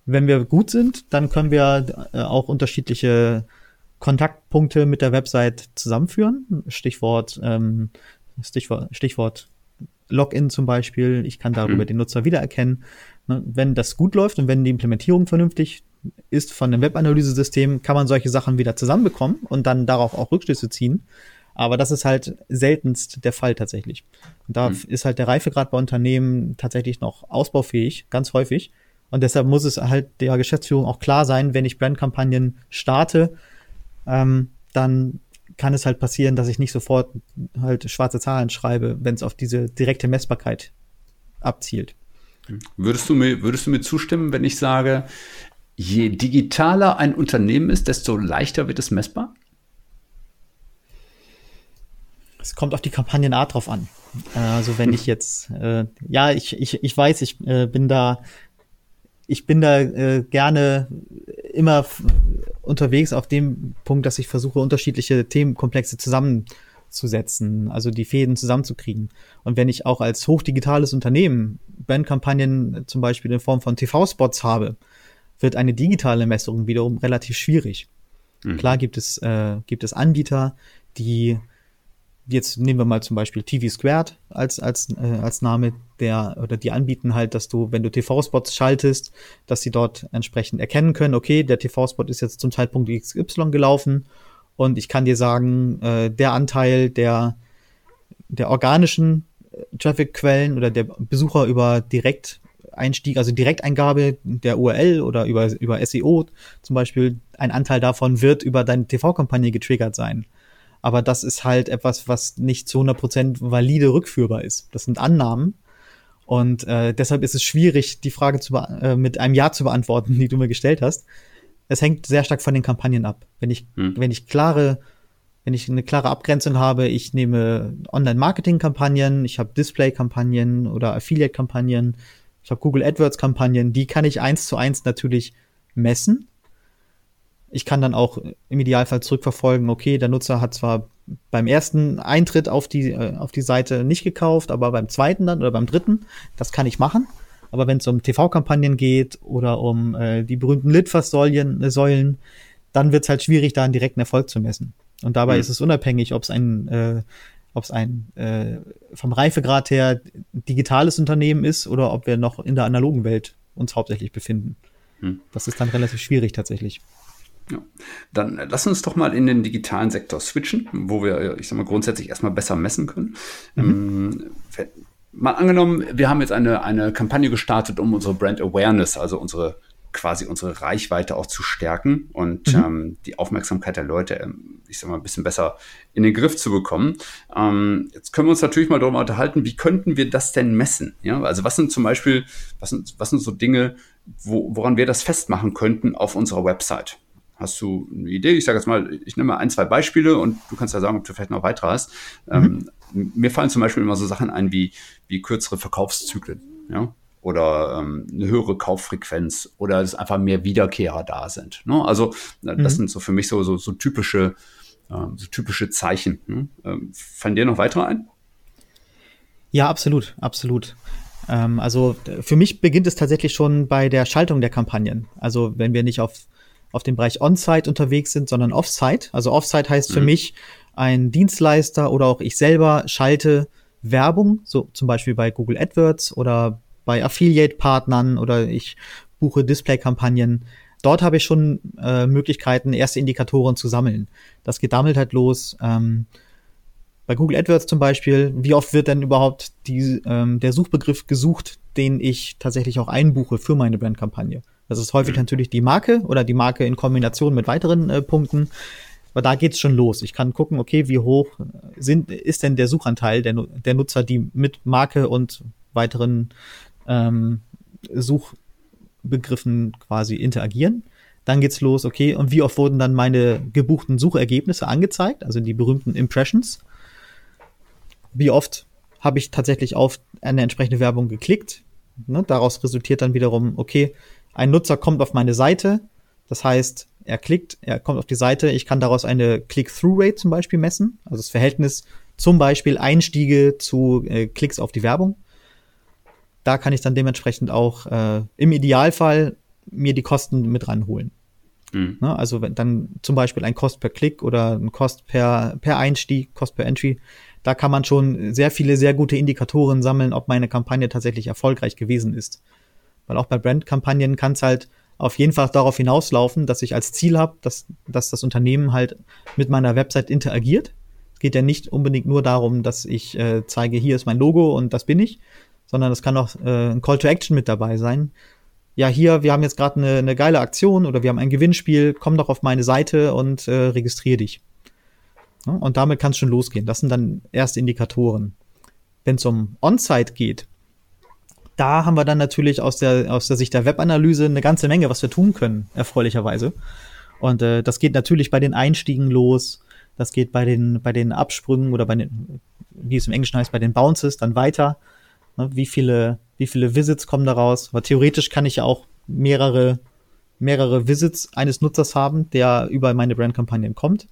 C: Wenn wir gut sind, dann können wir äh, auch unterschiedliche Kontaktpunkte mit der Website zusammenführen. Stichwort, ähm, Stichwort, Stichwort Login zum Beispiel. Ich kann darüber mhm. den Nutzer wiedererkennen. Ne, wenn das gut läuft und wenn die Implementierung vernünftig ist von dem Webanalyse-System, kann man solche Sachen wieder zusammenbekommen und dann darauf auch Rückschlüsse ziehen. Aber das ist halt seltenst der Fall tatsächlich. Und da mhm. ist halt der Reifegrad bei Unternehmen tatsächlich noch ausbaufähig, ganz häufig. Und deshalb muss es halt der Geschäftsführung auch klar sein, wenn ich Brandkampagnen starte, ähm, dann kann es halt passieren, dass ich nicht sofort halt schwarze Zahlen schreibe, wenn es auf diese direkte Messbarkeit abzielt.
A: Würdest du mir, würdest du mir zustimmen, wenn ich sage, je digitaler ein Unternehmen ist, desto leichter wird es messbar?
C: Es kommt auf die Kampagnenart drauf an. Also wenn ich jetzt, äh, ja, ich, ich, ich weiß, ich äh, bin da, ich bin da äh, gerne immer unterwegs auf dem Punkt, dass ich versuche, unterschiedliche Themenkomplexe zusammenzusetzen, also die Fäden zusammenzukriegen. Und wenn ich auch als hochdigitales Unternehmen Bandkampagnen zum Beispiel in Form von TV-Spots habe, wird eine digitale Messung wiederum relativ schwierig. Mhm. Klar gibt es, äh, gibt es Anbieter, die jetzt nehmen wir mal zum Beispiel TV Squared als, als, äh, als Name, der oder die anbieten halt, dass du, wenn du TV-Spots schaltest, dass sie dort entsprechend erkennen können, okay, der TV-Spot ist jetzt zum Zeitpunkt XY gelaufen und ich kann dir sagen, äh, der Anteil der, der organischen äh, Traffic-Quellen oder der Besucher über Direkteinstieg, also Direkteingabe der URL oder über, über SEO zum Beispiel, ein Anteil davon wird über deine TV-Kampagne getriggert sein aber das ist halt etwas, was nicht zu 100% valide rückführbar ist. Das sind Annahmen. Und äh, deshalb ist es schwierig, die Frage zu äh, mit einem Ja zu beantworten, die du mir gestellt hast. Es hängt sehr stark von den Kampagnen ab. Wenn ich, hm. wenn ich klare, wenn ich eine klare Abgrenzung habe, ich nehme Online-Marketing-Kampagnen, ich habe Display-Kampagnen oder Affiliate-Kampagnen, ich habe Google AdWords-Kampagnen, die kann ich eins zu eins natürlich messen ich kann dann auch im Idealfall zurückverfolgen, okay, der Nutzer hat zwar beim ersten Eintritt auf die, äh, auf die Seite nicht gekauft, aber beim zweiten dann oder beim dritten, das kann ich machen. Aber wenn es um TV-Kampagnen geht oder um äh, die berühmten Litfaß-Säulen, äh, Säulen, dann wird es halt schwierig, da einen direkten Erfolg zu messen. Und dabei mhm. ist es unabhängig, ob es ein, äh, ob es ein äh, vom Reifegrad her digitales Unternehmen ist oder ob wir noch in der analogen Welt uns hauptsächlich befinden. Mhm. Das ist dann relativ schwierig tatsächlich.
A: Ja. Dann äh, lass uns doch mal in den digitalen Sektor switchen, wo wir, äh, ich sag mal, grundsätzlich erstmal besser messen können. Mhm. Ähm, mal angenommen, wir haben jetzt eine, eine Kampagne gestartet, um unsere Brand Awareness, also unsere quasi unsere Reichweite auch zu stärken und mhm. ähm, die Aufmerksamkeit der Leute, ähm, ich sag mal, ein bisschen besser in den Griff zu bekommen. Ähm, jetzt können wir uns natürlich mal darüber unterhalten, wie könnten wir das denn messen? Ja, also was sind zum Beispiel, was sind, was sind so Dinge, wo, woran wir das festmachen könnten auf unserer Website? Hast du eine Idee? Ich sage jetzt mal, ich nehme mal ein, zwei Beispiele und du kannst ja sagen, ob du vielleicht noch weitere hast. Mhm. Ähm, mir fallen zum Beispiel immer so Sachen ein wie, wie kürzere Verkaufszyklen, ja. Oder ähm, eine höhere Kauffrequenz oder dass einfach mehr Wiederkehrer da sind. Ne? Also, das mhm. sind so für mich so, so, so typische, äh, so typische Zeichen. Ne? Ähm, fallen dir noch weitere ein?
C: Ja, absolut, absolut. Ähm, also für mich beginnt es tatsächlich schon bei der Schaltung der Kampagnen. Also wenn wir nicht auf auf dem Bereich On-Site unterwegs sind, sondern Off-Site. Also Off-Site heißt mhm. für mich, ein Dienstleister oder auch ich selber schalte Werbung, so zum Beispiel bei Google AdWords oder bei Affiliate-Partnern oder ich buche Display-Kampagnen. Dort habe ich schon äh, Möglichkeiten, erste Indikatoren zu sammeln. Das geht damit halt los. Ähm, bei Google AdWords zum Beispiel, wie oft wird denn überhaupt die, ähm, der Suchbegriff gesucht, den ich tatsächlich auch einbuche für meine Brandkampagne? Das ist häufig mhm. natürlich die Marke oder die Marke in Kombination mit weiteren äh, Punkten. Aber da geht's schon los. Ich kann gucken, okay, wie hoch sind, ist denn der Suchanteil der, der Nutzer, die mit Marke und weiteren ähm, Suchbegriffen quasi interagieren. Dann geht's los, okay, und wie oft wurden dann meine gebuchten Suchergebnisse angezeigt, also die berühmten Impressions? Wie oft habe ich tatsächlich auf eine entsprechende Werbung geklickt? Ne, daraus resultiert dann wiederum, okay, ein Nutzer kommt auf meine Seite, das heißt, er klickt, er kommt auf die Seite, ich kann daraus eine Click-Through-Rate zum Beispiel messen, also das Verhältnis zum Beispiel Einstiege zu äh, Klicks auf die Werbung. Da kann ich dann dementsprechend auch äh, im Idealfall mir die Kosten mit ranholen. Mhm. Ne, also wenn dann zum Beispiel ein Cost per Klick oder ein Cost per, per Einstieg, Cost per Entry, da kann man schon sehr viele, sehr gute Indikatoren sammeln, ob meine Kampagne tatsächlich erfolgreich gewesen ist. Weil auch bei Brandkampagnen kann es halt auf jeden Fall darauf hinauslaufen, dass ich als Ziel habe, dass, dass das Unternehmen halt mit meiner Website interagiert. Es geht ja nicht unbedingt nur darum, dass ich äh, zeige, hier ist mein Logo und das bin ich, sondern es kann auch äh, ein Call to Action mit dabei sein. Ja, hier, wir haben jetzt gerade eine, eine geile Aktion oder wir haben ein Gewinnspiel, komm doch auf meine Seite und äh, registriere dich. Und damit kann es schon losgehen. Das sind dann erste Indikatoren. Wenn es um On-Site geht, da haben wir dann natürlich aus der, aus der Sicht der Webanalyse eine ganze Menge, was wir tun können, erfreulicherweise. Und äh, das geht natürlich bei den Einstiegen los, das geht bei den, bei den Absprüngen oder bei den, wie es im Englischen heißt, bei den Bounces dann weiter. Ne, wie viele, wie viele Visits kommen daraus? Aber theoretisch kann ich ja auch mehrere, mehrere Visits eines Nutzers haben, der über meine Brandkampagnen kommt.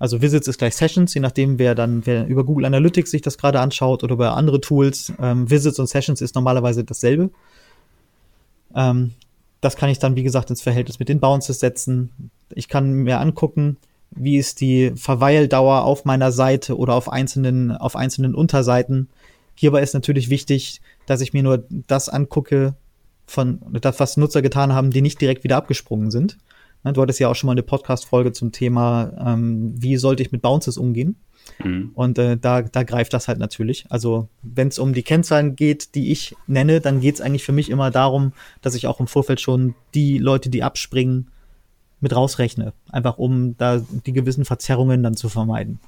C: Also Visits ist gleich Sessions, je nachdem, wer dann wer über Google Analytics sich das gerade anschaut oder über andere Tools. Ähm, Visits und Sessions ist normalerweise dasselbe. Ähm, das kann ich dann, wie gesagt, ins Verhältnis mit den Bounces setzen. Ich kann mir angucken, wie ist die Verweildauer auf meiner Seite oder auf einzelnen, auf einzelnen Unterseiten. Hierbei ist natürlich wichtig, dass ich mir nur das angucke, von das, was Nutzer getan haben, die nicht direkt wieder abgesprungen sind. Ne, du hattest ja auch schon mal eine Podcast-Folge zum Thema, ähm, wie sollte ich mit Bounces umgehen? Mhm. Und äh, da, da greift das halt natürlich. Also wenn es um die Kennzahlen geht, die ich nenne, dann geht es eigentlich für mich immer darum, dass ich auch im Vorfeld schon die Leute, die abspringen, mit rausrechne. Einfach um da die gewissen Verzerrungen dann zu vermeiden.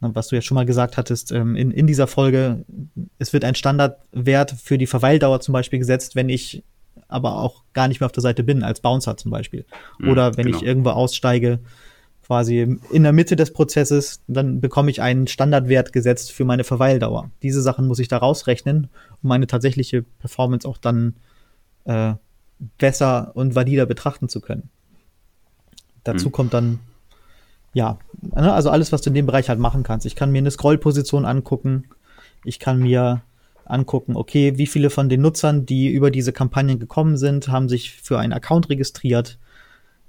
C: Was du ja schon mal gesagt hattest, ähm, in, in dieser Folge, es wird ein Standardwert für die Verweildauer zum Beispiel gesetzt, wenn ich aber auch gar nicht mehr auf der Seite bin, als Bouncer zum Beispiel. Oder wenn genau. ich irgendwo aussteige, quasi in der Mitte des Prozesses, dann bekomme ich einen Standardwert gesetzt für meine Verweildauer. Diese Sachen muss ich da rausrechnen, um meine tatsächliche Performance auch dann äh, besser und valider betrachten zu können. Dazu mhm. kommt dann, ja, ne, also alles, was du in dem Bereich halt machen kannst. Ich kann mir eine Scrollposition angucken, ich kann mir angucken, okay, wie viele von den Nutzern, die über diese Kampagnen gekommen sind, haben sich für einen Account registriert.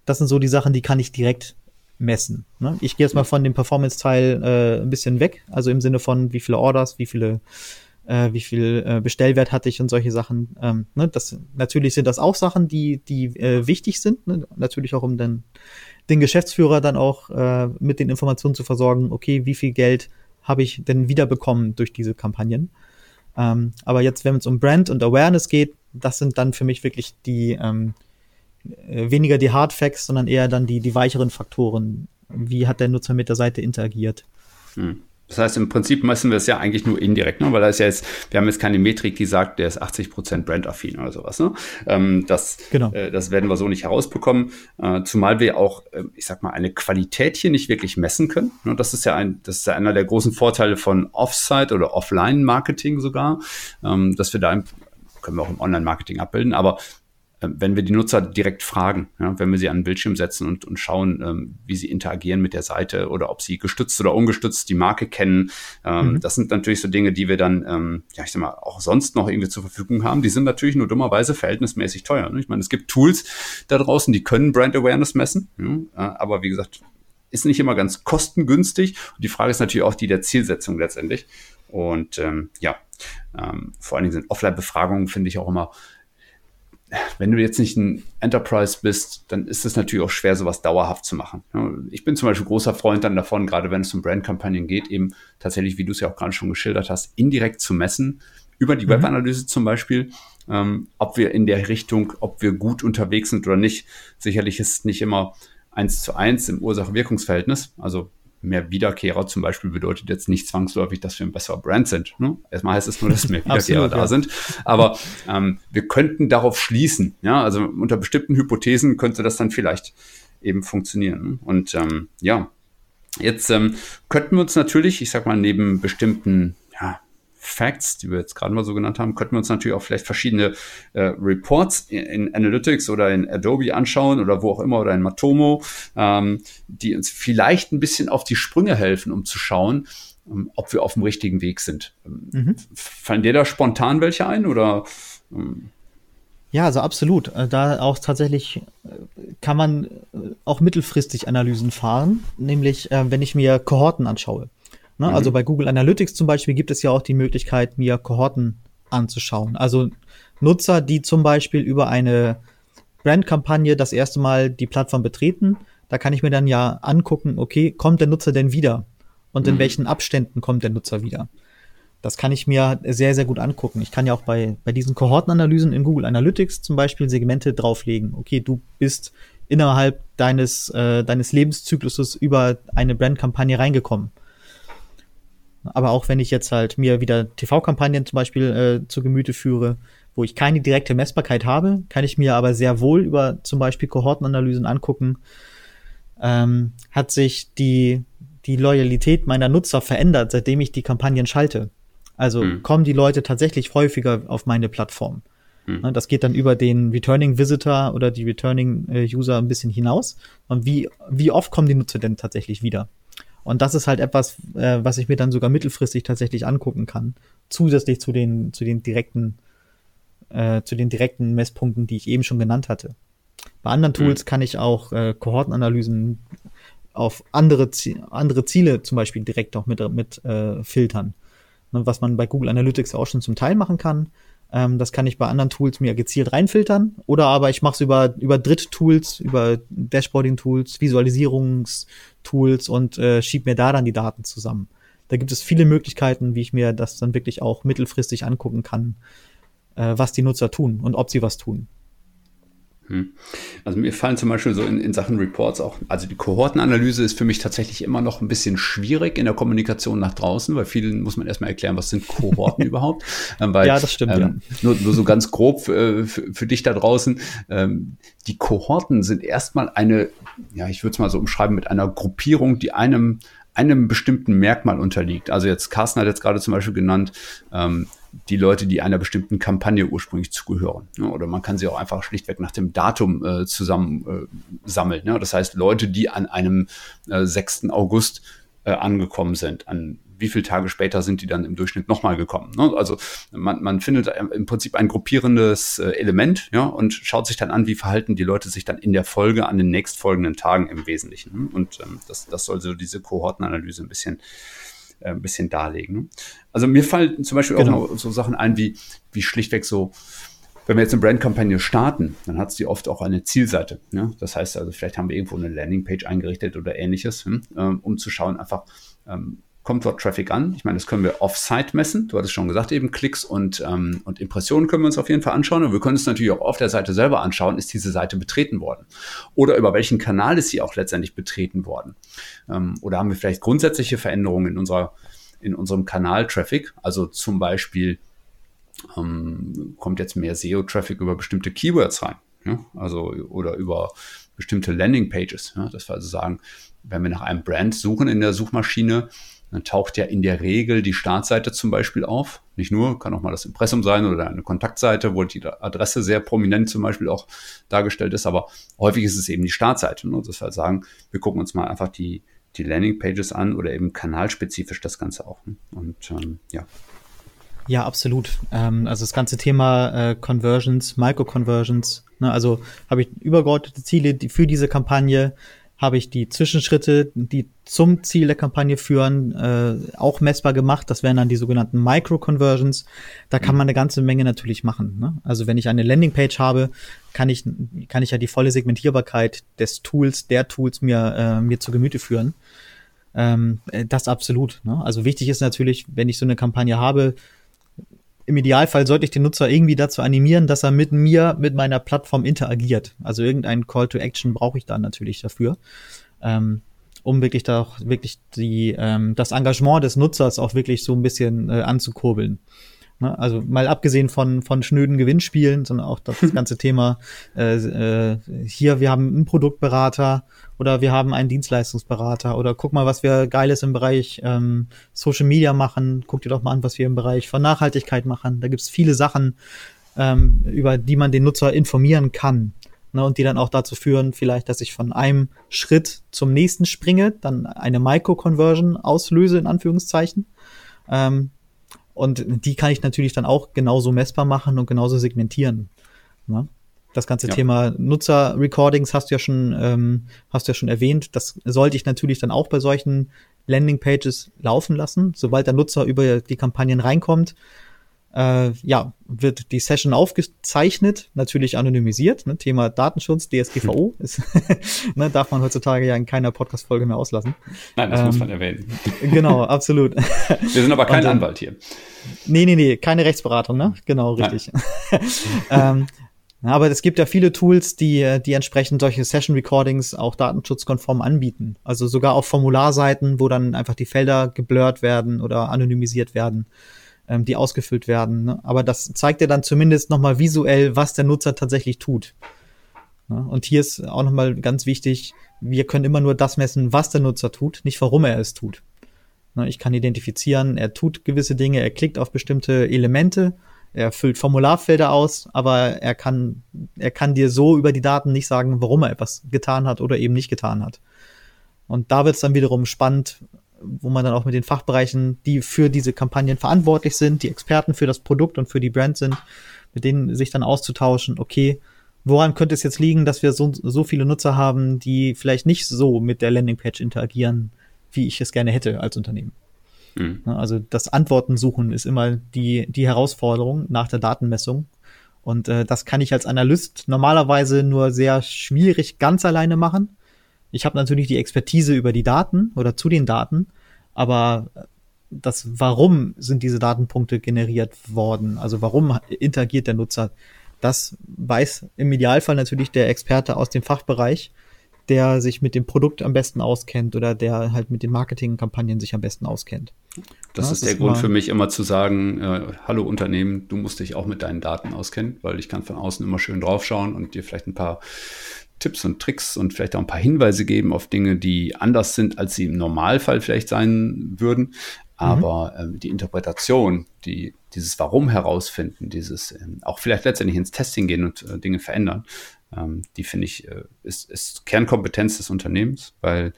C: Das sind so die Sachen, die kann ich direkt messen. Ne? Ich gehe jetzt mal von dem Performance-Teil äh, ein bisschen weg, also im Sinne von wie viele Orders, wie viele äh, wie viel äh, Bestellwert hatte ich und solche Sachen. Ähm, ne? das, natürlich sind das auch Sachen, die, die äh, wichtig sind, ne? natürlich auch um den, den Geschäftsführer dann auch äh, mit den Informationen zu versorgen, okay, wie viel Geld habe ich denn wiederbekommen durch diese Kampagnen. Ähm, aber jetzt, wenn es um Brand und Awareness geht, das sind dann für mich wirklich die ähm, äh, weniger die Hard Facts, sondern eher dann die, die weicheren Faktoren. Wie hat der Nutzer mit der Seite interagiert? Hm.
A: Das heißt, im Prinzip messen wir es ja eigentlich nur indirekt, ne? weil da ist ja jetzt, wir haben jetzt keine Metrik, die sagt, der ist 80 Prozent brandaffin oder sowas. Ne? Ähm, das, genau. äh, das werden wir so nicht herausbekommen, äh, zumal wir auch, äh, ich sag mal, eine Qualität hier nicht wirklich messen können. Ne? Das ist ja ein, das ist ja einer der großen Vorteile von Offsite oder Offline-Marketing sogar, ähm, dass wir da im, können wir auch im Online-Marketing abbilden, aber wenn wir die Nutzer direkt fragen, ja, wenn wir sie an den Bildschirm setzen und, und schauen, ähm, wie sie interagieren mit der Seite oder ob sie gestützt oder ungestützt die Marke kennen. Ähm, mhm. Das sind natürlich so Dinge, die wir dann, ähm, ja, ich sag mal, auch sonst noch irgendwie zur Verfügung haben. Die sind natürlich nur dummerweise verhältnismäßig teuer. Ne? Ich meine, es gibt Tools da draußen, die können Brand Awareness messen, ja, äh, aber wie gesagt, ist nicht immer ganz kostengünstig. Und die Frage ist natürlich auch die der Zielsetzung letztendlich. Und ähm, ja, ähm, vor allen Dingen sind Offline-Befragungen, finde ich auch immer wenn du jetzt nicht ein Enterprise bist, dann ist es natürlich auch schwer, sowas dauerhaft zu machen. Ich bin zum Beispiel großer Freund dann davon, gerade wenn es um Brandkampagnen geht, eben tatsächlich, wie du es ja auch gerade schon geschildert hast, indirekt zu messen, über die mhm. Webanalyse zum Beispiel, ähm, ob wir in der Richtung, ob wir gut unterwegs sind oder nicht. Sicherlich ist es nicht immer eins zu eins im Ursache-Wirkungsverhältnis. Also mehr Wiederkehrer zum Beispiel bedeutet jetzt nicht zwangsläufig, dass wir ein besserer Brand sind. Ne? Erstmal heißt es nur, dass mehr Wiederkehrer Absolut, da ja. sind. Aber ähm, wir könnten darauf schließen. Ja, also unter bestimmten Hypothesen könnte das dann vielleicht eben funktionieren. Ne? Und ähm, ja, jetzt ähm, könnten wir uns natürlich, ich sag mal, neben bestimmten ja, Facts, die wir jetzt gerade mal so genannt haben, könnten wir uns natürlich auch vielleicht verschiedene äh, Reports in, in, Analytics oder in Adobe anschauen oder wo auch immer oder in Matomo, ähm, die uns vielleicht ein bisschen auf die Sprünge helfen, um zu schauen, ähm, ob wir auf dem richtigen Weg sind. Ähm, mhm. Fallen dir da spontan welche ein oder?
C: Ähm? Ja, also absolut. Äh, da auch tatsächlich äh, kann man äh, auch mittelfristig Analysen fahren, nämlich äh, wenn ich mir Kohorten anschaue. Ne? Also mhm. Also bei Google Analytics zum Beispiel gibt es ja auch die Möglichkeit, mir Kohorten anzuschauen. Also Nutzer, die zum Beispiel über eine Brandkampagne das erste Mal die Plattform betreten, da kann ich mir dann ja angucken, okay, kommt der Nutzer denn wieder? Und in mhm. welchen Abständen kommt der Nutzer wieder? Das kann ich mir sehr, sehr gut angucken. Ich kann ja auch bei, bei diesen Kohortenanalysen in Google Analytics zum Beispiel Segmente drauflegen. Okay, du bist innerhalb deines, äh, deines Lebenszykluses über eine Brandkampagne reingekommen. Aber auch wenn ich jetzt halt mir wieder TV-Kampagnen zum Beispiel äh, zu Gemüte führe, wo ich keine direkte Messbarkeit habe, kann ich mir aber sehr wohl über zum Beispiel Kohortenanalysen angucken, ähm, hat sich die, die Loyalität meiner Nutzer verändert, seitdem ich die Kampagnen schalte. Also hm. kommen die Leute tatsächlich häufiger auf meine Plattform. Hm. Das geht dann über den Returning Visitor oder die Returning äh, User ein bisschen hinaus. Und wie, wie oft kommen die Nutzer denn tatsächlich wieder? Und das ist halt etwas, äh, was ich mir dann sogar mittelfristig tatsächlich angucken kann. Zusätzlich zu den, zu den direkten, äh, zu den direkten Messpunkten, die ich eben schon genannt hatte. Bei anderen Tools mhm. kann ich auch äh, Kohortenanalysen auf andere, andere Ziele zum Beispiel direkt auch mit, mit äh, filtern. Ne, was man bei Google Analytics auch schon zum Teil machen kann. Ähm, das kann ich bei anderen Tools mir gezielt reinfiltern. Oder aber ich mache es über, über Dritttools, über Dashboarding-Tools, Visualisierungstools und äh, schiebe mir da dann die Daten zusammen. Da gibt es viele Möglichkeiten, wie ich mir das dann wirklich auch mittelfristig angucken kann, äh, was die Nutzer tun und ob sie was tun.
A: Hm. Also mir fallen zum Beispiel so in, in, Sachen Reports auch, also die Kohortenanalyse ist für mich tatsächlich immer noch ein bisschen schwierig in der Kommunikation nach draußen, weil vielen muss man erstmal erklären, was sind Kohorten überhaupt. Ähm, weil,
C: ja, das stimmt. Ähm,
A: ja. Nur, nur, so ganz grob für, für, für dich da draußen. Ähm, die Kohorten sind erstmal eine, ja, ich würde es mal so umschreiben, mit einer Gruppierung, die einem einem bestimmten Merkmal unterliegt. Also jetzt Carsten hat jetzt gerade zum Beispiel genannt, ähm, die Leute, die einer bestimmten Kampagne ursprünglich zugehören. Ne? Oder man kann sie auch einfach schlichtweg nach dem Datum äh, zusammen äh, sammeln. Ne? Das heißt, Leute, die an einem äh, 6. August äh, angekommen sind, an wie viele Tage später sind die dann im Durchschnitt nochmal gekommen. Ne? Also man, man findet im Prinzip ein gruppierendes äh, Element ja, und schaut sich dann an, wie verhalten die Leute sich dann in der Folge an den nächstfolgenden Tagen im Wesentlichen. Ne? Und ähm, das, das soll so diese Kohortenanalyse ein bisschen äh, ein bisschen darlegen. Ne? Also mir fallen zum Beispiel genau. auch so Sachen ein, wie, wie schlichtweg so, wenn wir jetzt eine Brandkampagne starten, dann hat sie oft auch eine Zielseite. Ne? Das heißt also, vielleicht haben wir irgendwo eine Landingpage eingerichtet oder ähnliches, hm? ähm, um zu schauen, einfach, ähm, kommt dort Traffic an? Ich meine, das können wir off-site messen. Du hattest schon gesagt, eben Klicks und, ähm, und Impressionen können wir uns auf jeden Fall anschauen. Und wir können es natürlich auch auf der Seite selber anschauen, ist diese Seite betreten worden? Oder über welchen Kanal ist sie auch letztendlich betreten worden? Ähm, oder haben wir vielleicht grundsätzliche Veränderungen in unserer in unserem Kanal-Traffic? Also zum Beispiel ähm, kommt jetzt mehr SEO-Traffic über bestimmte Keywords rein. Ja? Also oder über bestimmte Landing-Pages. Ja? Dass wir also sagen, wenn wir nach einem Brand suchen in der Suchmaschine, dann taucht ja in der Regel die Startseite zum Beispiel auf. Nicht nur, kann auch mal das Impressum sein oder eine Kontaktseite, wo die Adresse sehr prominent zum Beispiel auch dargestellt ist, aber häufig ist es eben die Startseite. Ne? Das heißt sagen, wir gucken uns mal einfach die, die Landingpages an oder eben kanalspezifisch das Ganze auch. Ne? Und ähm, ja.
C: Ja, absolut. Ähm, also das ganze Thema äh, Conversions, Micro-Conversions, ne? also habe ich übergeordnete Ziele für diese Kampagne, habe ich die Zwischenschritte, die zum Ziel der Kampagne führen, äh, auch messbar gemacht. Das wären dann die sogenannten Micro-Conversions. Da kann man eine ganze Menge natürlich machen. Ne? Also wenn ich eine Landingpage habe, kann ich, kann ich ja die volle Segmentierbarkeit des Tools, der Tools mir, äh, mir zu Gemüte führen. Ähm, äh, das absolut. Ne? Also wichtig ist natürlich, wenn ich so eine Kampagne habe, im Idealfall sollte ich den Nutzer irgendwie dazu animieren, dass er mit mir, mit meiner Plattform interagiert. Also irgendeinen Call to Action brauche ich dann natürlich dafür, ähm, um wirklich da auch wirklich die, ähm, das Engagement des Nutzers auch wirklich so ein bisschen äh, anzukurbeln. Ne? Also mal abgesehen von, von schnöden Gewinnspielen, sondern auch das ganze Thema, äh, äh, hier, wir haben einen Produktberater oder wir haben einen Dienstleistungsberater oder guck mal, was wir Geiles im Bereich ähm, Social Media machen. Guck dir doch mal an, was wir im Bereich von Nachhaltigkeit machen. Da gibt es viele Sachen, ähm, über die man den Nutzer informieren kann. Ne, und die dann auch dazu führen, vielleicht, dass ich von einem Schritt zum nächsten springe, dann eine Micro-Conversion auslöse, in Anführungszeichen. Ähm, und die kann ich natürlich dann auch genauso messbar machen und genauso segmentieren. Ne? Das ganze ja. Thema Nutzer-Recordings hast du ja schon, ähm, hast du ja schon erwähnt. Das sollte ich natürlich dann auch bei solchen Landing-Pages laufen lassen. Sobald der Nutzer über die Kampagnen reinkommt, äh, ja, wird die Session aufgezeichnet, natürlich anonymisiert. Ne? Thema Datenschutz, DSGVO, ist, ne, darf man heutzutage ja in keiner Podcast-Folge mehr auslassen.
A: Nein, das ähm, muss man erwähnen.
C: Genau, absolut.
A: Wir sind aber kein Und, Anwalt hier.
C: Nee, nee, nee, keine Rechtsberatung, ne? Genau, richtig. ähm, aber es gibt ja viele Tools, die, die entsprechend solche Session Recordings auch datenschutzkonform anbieten. Also sogar auf Formularseiten, wo dann einfach die Felder geblurrt werden oder anonymisiert werden ähm, die ausgefüllt werden. Ne? Aber das zeigt ja dann zumindest nochmal visuell, was der Nutzer tatsächlich tut. Ne? Und hier ist auch nochmal ganz wichtig, wir können immer nur das messen, was der Nutzer tut, nicht warum er es tut. Ne? Ich kann identifizieren, er tut gewisse Dinge, er klickt auf bestimmte Elemente, er füllt Formularfelder aus, aber er kann, er kann dir so über die Daten nicht sagen, warum er etwas getan hat oder eben nicht getan hat. Und da wird es dann wiederum spannend, wo man dann auch mit den Fachbereichen, die für diese Kampagnen verantwortlich sind, die Experten für das Produkt und für die Brand sind, mit denen sich dann auszutauschen, okay, woran könnte es jetzt liegen, dass wir so, so viele Nutzer haben, die vielleicht nicht so mit der Landingpage interagieren, wie ich es gerne hätte als Unternehmen. Mhm. Also das Antworten suchen ist immer die, die Herausforderung nach der Datenmessung. Und äh, das kann ich als Analyst normalerweise nur sehr schwierig ganz alleine machen. Ich habe natürlich die Expertise über die Daten oder zu den Daten, aber das Warum sind diese Datenpunkte generiert worden, also warum interagiert der Nutzer, das weiß im Idealfall natürlich der Experte aus dem Fachbereich, der sich mit dem Produkt am besten auskennt oder der halt mit den Marketingkampagnen sich am besten auskennt.
A: Das ja, ist der ist Grund für mich immer zu sagen, äh, hallo Unternehmen, du musst dich auch mit deinen Daten auskennen, weil ich kann von außen immer schön draufschauen und dir vielleicht ein paar Tipps und Tricks und vielleicht auch ein paar Hinweise geben auf Dinge, die anders sind, als sie im Normalfall vielleicht sein würden. Mhm. Aber mhm. ähm, die Interpretation, die, dieses Warum herausfinden, dieses ähm, auch vielleicht letztendlich ins Testing gehen und äh, Dinge verändern, ähm, die finde ich, äh, ist, ist Kernkompetenz des Unternehmens, weil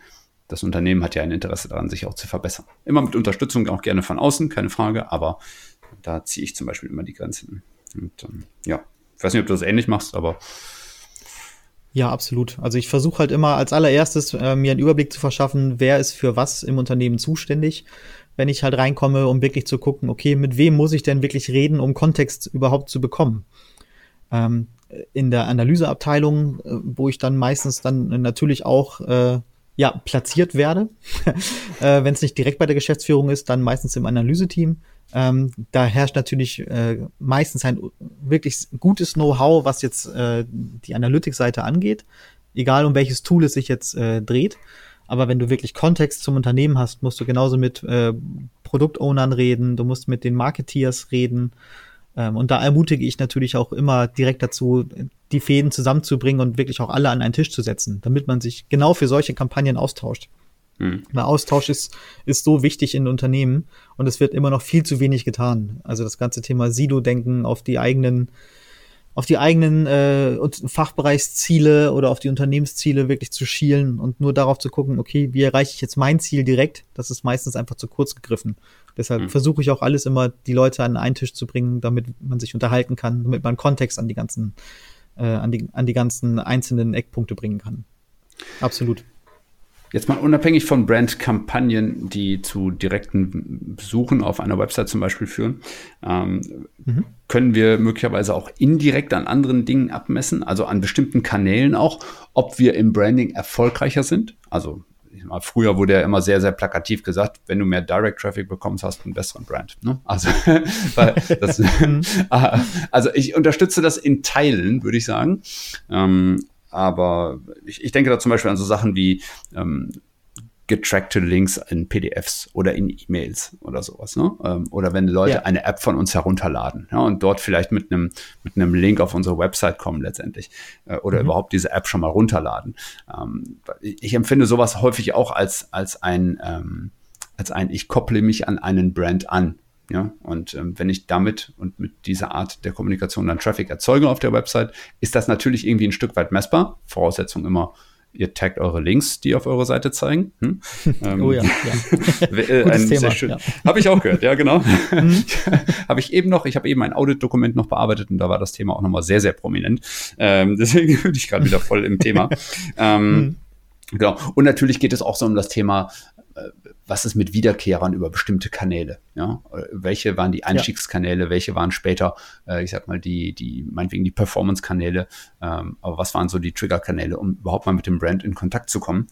A: das Unternehmen hat ja ein Interesse daran, sich auch zu verbessern. Immer mit Unterstützung, auch gerne von außen, keine Frage, aber da ziehe ich zum Beispiel immer die Grenzen. Und ähm, ja, ich weiß nicht, ob du das ähnlich machst, aber
C: ja, absolut. Also ich versuche halt immer als allererstes äh, mir einen Überblick zu verschaffen, wer ist für was im Unternehmen zuständig, wenn ich halt reinkomme, um wirklich zu gucken, okay, mit wem muss ich denn wirklich reden, um Kontext überhaupt zu bekommen. Ähm, in der Analyseabteilung, äh, wo ich dann meistens dann natürlich auch äh, ja, platziert werde. äh, Wenn es nicht direkt bei der Geschäftsführung ist, dann meistens im Analyseteam. Ähm, da herrscht natürlich äh, meistens ein wirklich gutes Know-how, was jetzt äh, die Analytics-Seite angeht, egal um welches Tool es sich jetzt äh, dreht. Aber wenn du wirklich Kontext zum Unternehmen hast, musst du genauso mit äh, Produktownern reden, du musst mit den Marketeers reden. Ähm, und da ermutige ich natürlich auch immer direkt dazu, die Fäden zusammenzubringen und wirklich auch alle an einen Tisch zu setzen, damit man sich genau für solche Kampagnen austauscht. Mhm. Der Austausch ist, ist so wichtig in Unternehmen und es wird immer noch viel zu wenig getan. Also das ganze Thema Sido-Denken auf die eigenen, auf die eigenen äh, Fachbereichsziele oder auf die Unternehmensziele wirklich zu schielen und nur darauf zu gucken, okay, wie erreiche ich jetzt mein Ziel direkt? Das ist meistens einfach zu kurz gegriffen. Deshalb mhm. versuche ich auch alles immer, die Leute an einen Tisch zu bringen, damit man sich unterhalten kann, damit man Kontext an die ganzen, äh, an die, an die ganzen einzelnen Eckpunkte bringen kann. Absolut.
A: Jetzt mal unabhängig von Brandkampagnen, die zu direkten Besuchen auf einer Website zum Beispiel führen, ähm, mhm. können wir möglicherweise auch indirekt an anderen Dingen abmessen, also an bestimmten Kanälen auch, ob wir im Branding erfolgreicher sind. Also mal, früher wurde ja immer sehr, sehr plakativ gesagt, wenn du mehr Direct Traffic bekommst, hast du einen besseren Brand. Ne? Also, das, mhm. also ich unterstütze das in Teilen, würde ich sagen. Ähm, aber ich, ich denke da zum Beispiel an so Sachen wie ähm, getrackte Links in PDFs oder in E-Mails oder sowas. Ne? Ähm, oder wenn Leute ja. eine App von uns herunterladen ja, und dort vielleicht mit einem mit einem Link auf unsere Website kommen letztendlich äh, oder mhm. überhaupt diese App schon mal runterladen. Ähm, ich empfinde sowas häufig auch als als ein ähm, als ein ich kopple mich an einen Brand an. Ja, und ähm, wenn ich damit und mit dieser Art der Kommunikation dann Traffic erzeuge auf der Website, ist das natürlich irgendwie ein Stück weit messbar. Voraussetzung immer, ihr taggt eure Links, die auf eure Seite zeigen. Hm? Ähm, oh ja, ja. äh, ein Thema, schön, ja. Habe ich auch gehört, ja genau. Mhm. habe ich eben noch, ich habe eben ein Audit-Dokument noch bearbeitet und da war das Thema auch nochmal sehr, sehr prominent. Ähm, deswegen bin ich gerade wieder voll im Thema. ähm, mhm. Genau. Und natürlich geht es auch so um das Thema, äh, was ist mit Wiederkehrern über bestimmte Kanäle? Ja? Welche waren die Einstiegskanäle, welche waren später, äh, ich sag mal, die, die, meinetwegen die Performance-Kanäle, ähm, aber was waren so die Trigger-Kanäle, um überhaupt mal mit dem Brand in Kontakt zu kommen?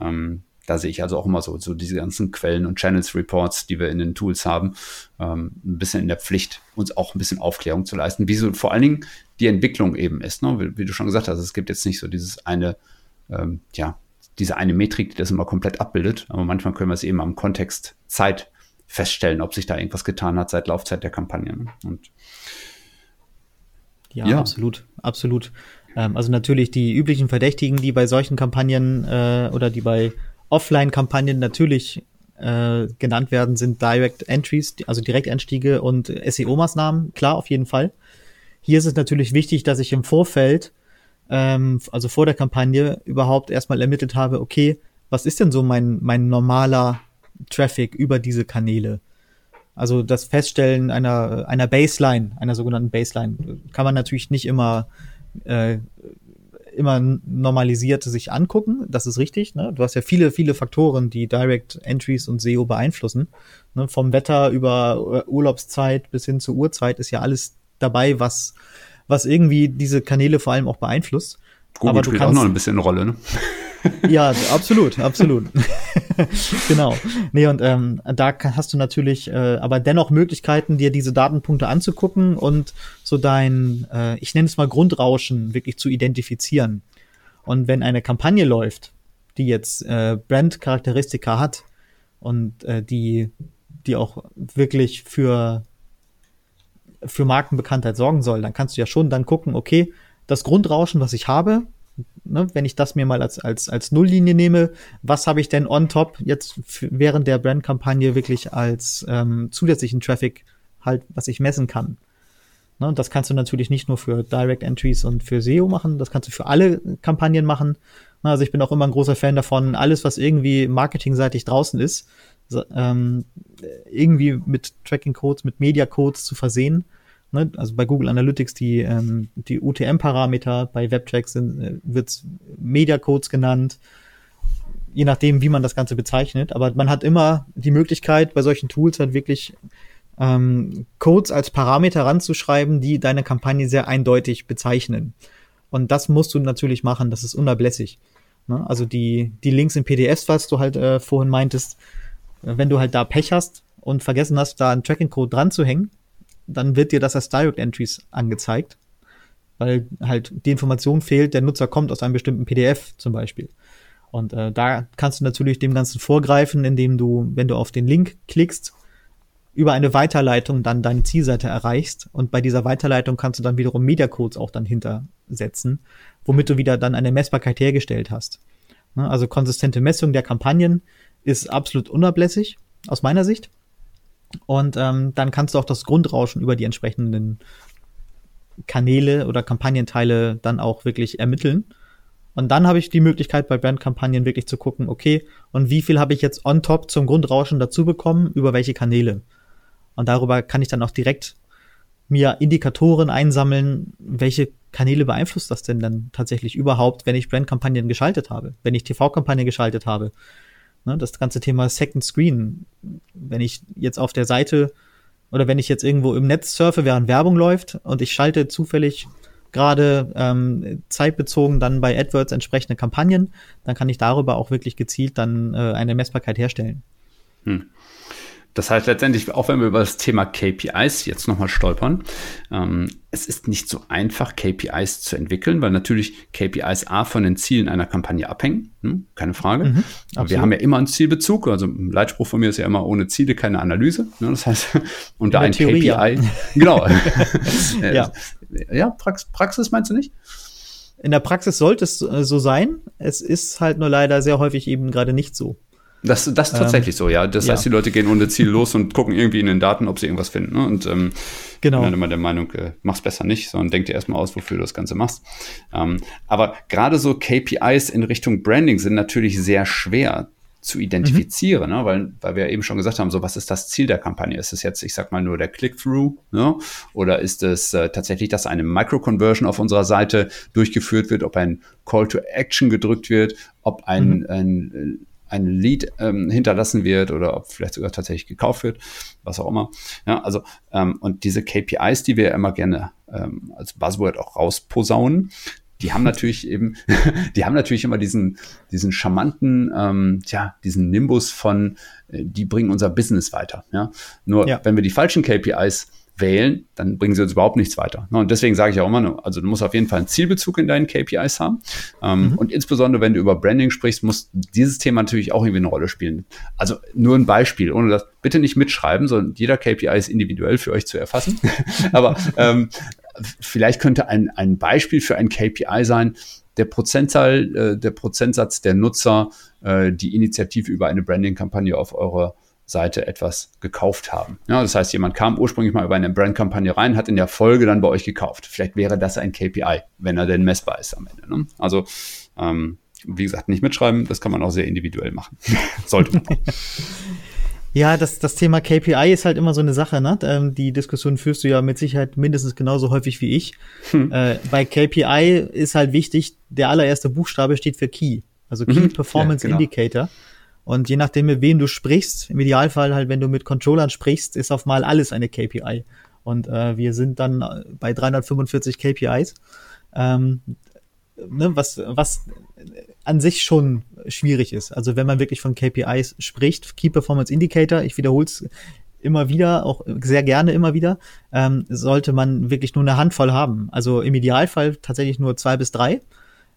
A: Ähm, da sehe ich also auch immer so, so diese ganzen Quellen und Channels Reports, die wir in den Tools haben, ähm, ein bisschen in der Pflicht, uns auch ein bisschen Aufklärung zu leisten, wie so vor allen Dingen die Entwicklung eben ist. Ne? Wie, wie du schon gesagt hast, es gibt jetzt nicht so dieses eine, ähm, ja, diese eine Metrik, die das immer komplett abbildet. Aber manchmal können wir es eben am Kontext Zeit feststellen, ob sich da irgendwas getan hat seit Laufzeit der Kampagne. Ne? Und
C: ja, ja, absolut, absolut. Ähm, also natürlich die üblichen Verdächtigen, die bei solchen Kampagnen äh, oder die bei Offline-Kampagnen natürlich äh, genannt werden, sind Direct Entries, also Direkteinstiege und SEO-Maßnahmen. Klar, auf jeden Fall. Hier ist es natürlich wichtig, dass ich im Vorfeld ähm, also vor der Kampagne, überhaupt erstmal ermittelt habe, okay, was ist denn so mein, mein normaler Traffic über diese Kanäle? Also das Feststellen einer, einer Baseline, einer sogenannten Baseline, kann man natürlich nicht immer, äh, immer normalisiert sich angucken. Das ist richtig. Ne? Du hast ja viele, viele Faktoren, die Direct Entries und SEO beeinflussen. Ne? Vom Wetter über Urlaubszeit bis hin zur Uhrzeit ist ja alles dabei, was was irgendwie diese Kanäle vor allem auch beeinflusst.
A: Google aber du spielt kannst, auch noch ein bisschen eine Rolle, ne?
C: ja, absolut, absolut. genau. Nee, und ähm, da hast du natürlich äh, aber dennoch Möglichkeiten, dir diese Datenpunkte anzugucken und so dein, äh, ich nenne es mal Grundrauschen, wirklich zu identifizieren. Und wenn eine Kampagne läuft, die jetzt äh, Brand-Charakteristika hat und äh, die, die auch wirklich für für Markenbekanntheit sorgen soll, dann kannst du ja schon dann gucken, okay, das Grundrauschen, was ich habe, ne, wenn ich das mir mal als, als, als Nulllinie nehme, was habe ich denn on top jetzt während der Brandkampagne wirklich als ähm, zusätzlichen Traffic halt, was ich messen kann. Ne, das kannst du natürlich nicht nur für Direct Entries und für SEO machen, das kannst du für alle Kampagnen machen. Also ich bin auch immer ein großer Fan davon, alles, was irgendwie marketingseitig draußen ist, ähm, irgendwie mit Tracking-Codes, mit Media-Codes zu versehen. Ne? Also bei Google Analytics die, ähm, die UTM-Parameter, bei WebTrack sind, äh, wird Media-Codes genannt, je nachdem, wie man das Ganze bezeichnet. Aber man hat immer die Möglichkeit, bei solchen Tools halt wirklich ähm, Codes als Parameter ranzuschreiben, die deine Kampagne sehr eindeutig bezeichnen. Und das musst du natürlich machen, das ist unablässig. Ne? Also die, die Links in PDFs, was du halt äh, vorhin meintest, wenn du halt da Pech hast und vergessen hast, da einen Tracking-Code dran zu hängen, dann wird dir das als Direct Entries angezeigt, weil halt die Information fehlt, der Nutzer kommt aus einem bestimmten PDF zum Beispiel. Und äh, da kannst du natürlich dem Ganzen vorgreifen, indem du, wenn du auf den Link klickst, über eine Weiterleitung dann deine Zielseite erreichst. Und bei dieser Weiterleitung kannst du dann wiederum Mediacodes auch dann hintersetzen, womit du wieder dann eine Messbarkeit hergestellt hast. Ne, also konsistente Messung der Kampagnen ist absolut unablässig, aus meiner Sicht. Und ähm, dann kannst du auch das Grundrauschen über die entsprechenden Kanäle oder Kampagnenteile dann auch wirklich ermitteln. Und dann habe ich die Möglichkeit, bei Brandkampagnen wirklich zu gucken, okay, und wie viel habe ich jetzt on top zum Grundrauschen dazu bekommen, über welche Kanäle. Und darüber kann ich dann auch direkt mir Indikatoren einsammeln, welche Kanäle beeinflusst das denn dann tatsächlich überhaupt, wenn ich Brandkampagnen geschaltet habe, wenn ich TV-Kampagnen geschaltet habe? Ne, das ganze Thema Second Screen, wenn ich jetzt auf der Seite oder wenn ich jetzt irgendwo im Netz surfe, während Werbung läuft und ich schalte zufällig gerade ähm, zeitbezogen dann bei AdWords entsprechende Kampagnen, dann kann ich darüber auch wirklich gezielt dann äh, eine Messbarkeit herstellen. Hm.
A: Das heißt letztendlich, auch wenn wir über das Thema KPIs jetzt nochmal stolpern, ähm, es ist nicht so einfach, KPIs zu entwickeln, weil natürlich KPIs A von den Zielen einer Kampagne abhängen, hm, keine Frage. Mhm, Aber wir haben ja immer einen Zielbezug, also ein Leitspruch von mir ist ja immer ohne Ziele keine Analyse. Ne? Das heißt, unter ein Theorie, KPI, ja. genau. ja, ja Prax Praxis meinst du nicht?
C: In der Praxis sollte es äh, so sein. Es ist halt nur leider sehr häufig eben gerade nicht so.
A: Das, das ist tatsächlich ähm, so, ja. Das ja. heißt, die Leute gehen ohne Ziel los und gucken irgendwie in den Daten, ob sie irgendwas finden. Ne? Und ähm, genau. bin dann immer der Meinung, äh, mach's besser nicht, sondern denk dir erstmal aus, wofür du das Ganze machst. Ähm, aber gerade so KPIs in Richtung Branding sind natürlich sehr schwer zu identifizieren, mhm. ne? weil, weil wir eben schon gesagt haben, so was ist das Ziel der Kampagne? Ist es jetzt, ich sag mal, nur der Click-Through, ne? oder ist es äh, tatsächlich, dass eine Micro-Conversion auf unserer Seite durchgeführt wird, ob ein Call to Action gedrückt wird, ob ein, mhm. ein ein Lead ähm, hinterlassen wird oder ob vielleicht sogar tatsächlich gekauft wird, was auch immer. Ja, also ähm, und diese KPIs, die wir immer gerne ähm, als Buzzword auch rausposaunen, die haben natürlich eben, die haben natürlich immer diesen, diesen charmanten, ähm, tja, diesen Nimbus von, äh, die bringen unser Business weiter. Ja? Nur ja. wenn wir die falschen KPIs wählen, dann bringen sie uns überhaupt nichts weiter. Und deswegen sage ich auch immer, also du musst auf jeden Fall einen Zielbezug in deinen KPIs haben. Ähm, mhm. Und insbesondere, wenn du über Branding sprichst, muss dieses Thema natürlich auch irgendwie eine Rolle spielen. Also nur ein Beispiel, ohne das bitte nicht mitschreiben, sondern jeder KPI ist individuell für euch zu erfassen. Aber ähm, vielleicht könnte ein, ein Beispiel für ein KPI sein, der Prozentzahl, äh, der Prozentsatz der Nutzer, äh, die Initiative über eine Branding-Kampagne auf eure Seite etwas gekauft haben. Ja, das heißt, jemand kam ursprünglich mal über eine Brandkampagne rein, hat in der Folge dann bei euch gekauft. Vielleicht wäre das ein KPI, wenn er denn messbar ist am Ende. Ne? Also, ähm, wie gesagt, nicht mitschreiben, das kann man auch sehr individuell machen. Sollte man.
C: Ja, das, das Thema KPI ist halt immer so eine Sache, ne? Ähm, die Diskussion führst du ja mit Sicherheit mindestens genauso häufig wie ich. Hm. Äh, bei KPI ist halt wichtig, der allererste Buchstabe steht für Key, also Key mhm. Performance ja, genau. Indicator. Und je nachdem, mit wem du sprichst, im Idealfall halt, wenn du mit Controllern sprichst, ist auf mal alles eine KPI. Und äh, wir sind dann bei 345 KPIs, ähm, ne, was, was an sich schon schwierig ist. Also wenn man wirklich von KPIs spricht, Key Performance Indicator, ich wiederhole es immer wieder, auch sehr gerne immer wieder, ähm, sollte man wirklich nur eine Handvoll haben. Also im Idealfall tatsächlich nur zwei bis drei.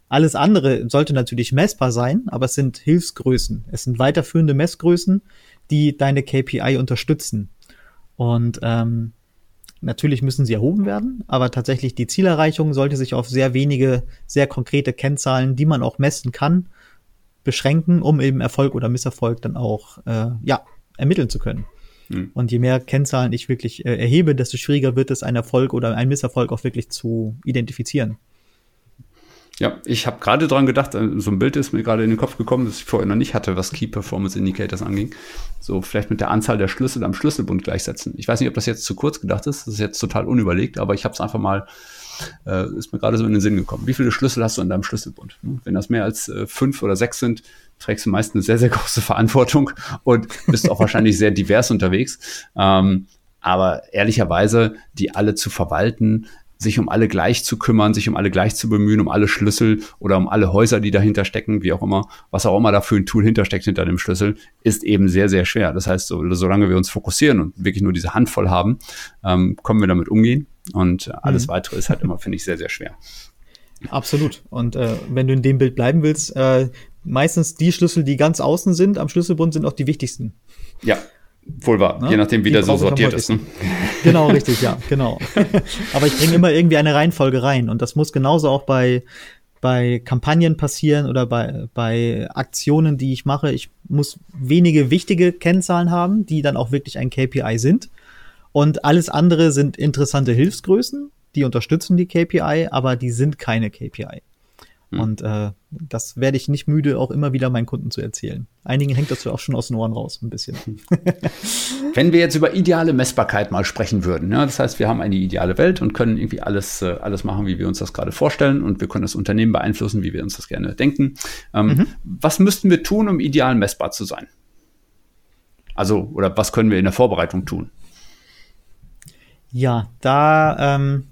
C: Alles andere sollte natürlich messbar sein, aber es sind Hilfsgrößen. Es sind weiterführende Messgrößen, die deine KPI unterstützen. Und ähm, natürlich müssen sie erhoben werden, aber tatsächlich die Zielerreichung sollte sich auf sehr wenige, sehr konkrete Kennzahlen, die man auch messen kann, beschränken, um eben Erfolg oder Misserfolg dann auch äh, ja, ermitteln zu können. Hm. Und je mehr Kennzahlen ich wirklich äh, erhebe, desto schwieriger wird es, einen Erfolg oder einen Misserfolg auch wirklich zu identifizieren.
A: Ja, ich habe gerade dran gedacht, äh, so ein Bild ist mir gerade in den Kopf gekommen, das ich vorher noch nicht hatte, was Key Performance Indicators anging. So vielleicht mit der Anzahl der Schlüssel am Schlüsselbund gleichsetzen. Ich weiß nicht, ob das jetzt zu kurz gedacht ist, das ist jetzt total unüberlegt, aber ich habe es einfach mal, äh, ist mir gerade so in den Sinn gekommen. Wie viele Schlüssel hast du in deinem Schlüsselbund? Hm, wenn das mehr als äh, fünf oder sechs sind, trägst du meist eine sehr, sehr große Verantwortung und bist auch wahrscheinlich sehr divers unterwegs. Ähm, aber ehrlicherweise, die alle zu verwalten, sich um alle gleich zu kümmern, sich um alle gleich zu bemühen, um alle Schlüssel oder um alle Häuser, die dahinter stecken, wie auch immer, was auch immer da für ein Tool hintersteckt hinter dem Schlüssel, ist eben sehr, sehr schwer. Das heißt, so, solange wir uns fokussieren und wirklich nur diese Handvoll haben, ähm, können wir damit umgehen. Und alles mhm. weitere ist halt immer, finde ich, sehr, sehr schwer.
C: Absolut. Und äh, wenn du in dem Bild bleiben willst, äh, meistens die Schlüssel, die ganz außen sind, am Schlüsselbund sind auch die wichtigsten.
A: Ja, Wohl wahr, ne? je nachdem, wie der so sortiert ist. Ne?
C: Genau, richtig, ja, genau. Aber ich bringe immer irgendwie eine Reihenfolge rein und das muss genauso auch bei, bei Kampagnen passieren oder bei, bei Aktionen, die ich mache. Ich muss wenige wichtige Kennzahlen haben, die dann auch wirklich ein KPI sind. Und alles andere sind interessante Hilfsgrößen, die unterstützen die KPI, aber die sind keine KPI. Mhm. Und äh, das werde ich nicht müde, auch immer wieder meinen Kunden zu erzählen. Einigen hängt das auch schon aus den Ohren raus, ein bisschen.
A: Wenn wir jetzt über ideale Messbarkeit mal sprechen würden, ja, das heißt, wir haben eine ideale Welt und können irgendwie alles, äh, alles machen, wie wir uns das gerade vorstellen und wir können das Unternehmen beeinflussen, wie wir uns das gerne denken. Ähm, mhm. Was müssten wir tun, um ideal messbar zu sein? Also, oder was können wir in der Vorbereitung tun?
C: Ja, da ähm,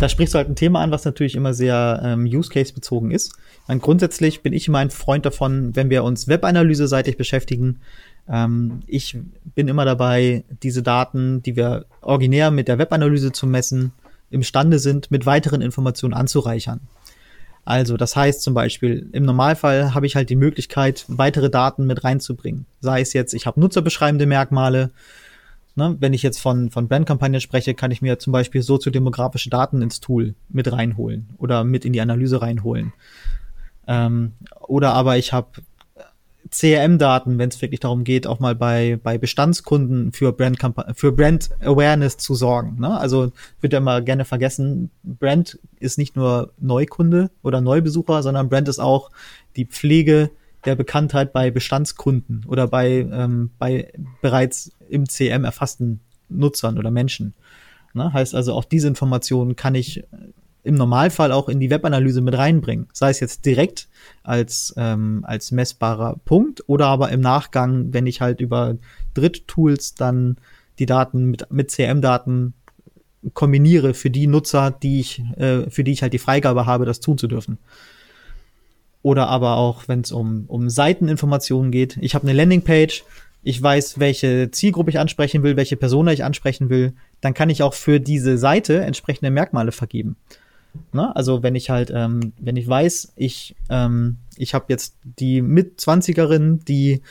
C: da sprichst du halt ein Thema an, was natürlich immer sehr ähm, Use-Case-bezogen ist. Meine, grundsätzlich bin ich immer ein Freund davon, wenn wir uns Webanalyse-seitig beschäftigen. Ähm, ich bin immer dabei, diese Daten, die wir originär mit der Webanalyse zu messen, imstande sind, mit weiteren Informationen anzureichern. Also, das heißt zum Beispiel, im Normalfall habe ich halt die Möglichkeit, weitere Daten mit reinzubringen. Sei es jetzt, ich habe nutzerbeschreibende Merkmale, Ne? Wenn ich jetzt von, von Brandkampagnen spreche, kann ich mir zum Beispiel soziodemografische Daten ins Tool mit reinholen oder mit in die Analyse reinholen. Ähm, oder aber ich habe CRM-Daten, wenn es wirklich darum geht, auch mal bei, bei Bestandskunden für Brand, für Brand Awareness zu sorgen. Ne? Also wird ja immer gerne vergessen, Brand ist nicht nur Neukunde oder Neubesucher, sondern Brand ist auch die Pflege der Bekanntheit bei Bestandskunden oder bei, ähm, bei bereits im CM erfassten Nutzern oder Menschen. Ne? Heißt also, auch diese Informationen kann ich im Normalfall auch in die Webanalyse mit reinbringen. Sei es jetzt direkt als, ähm, als messbarer Punkt oder aber im Nachgang, wenn ich halt über Dritttools dann die Daten mit, mit CM-Daten kombiniere für die Nutzer, die ich, äh, für die ich halt die Freigabe habe, das tun zu dürfen. Oder aber auch, wenn es um, um Seiteninformationen geht. Ich habe eine Landingpage, ich weiß, welche Zielgruppe ich ansprechen will, welche Persona ich ansprechen will, dann kann ich auch für diese Seite entsprechende Merkmale vergeben. Ne? Also wenn ich halt, ähm, wenn ich weiß, ich, ähm, ich habe jetzt die Mit-20erin, die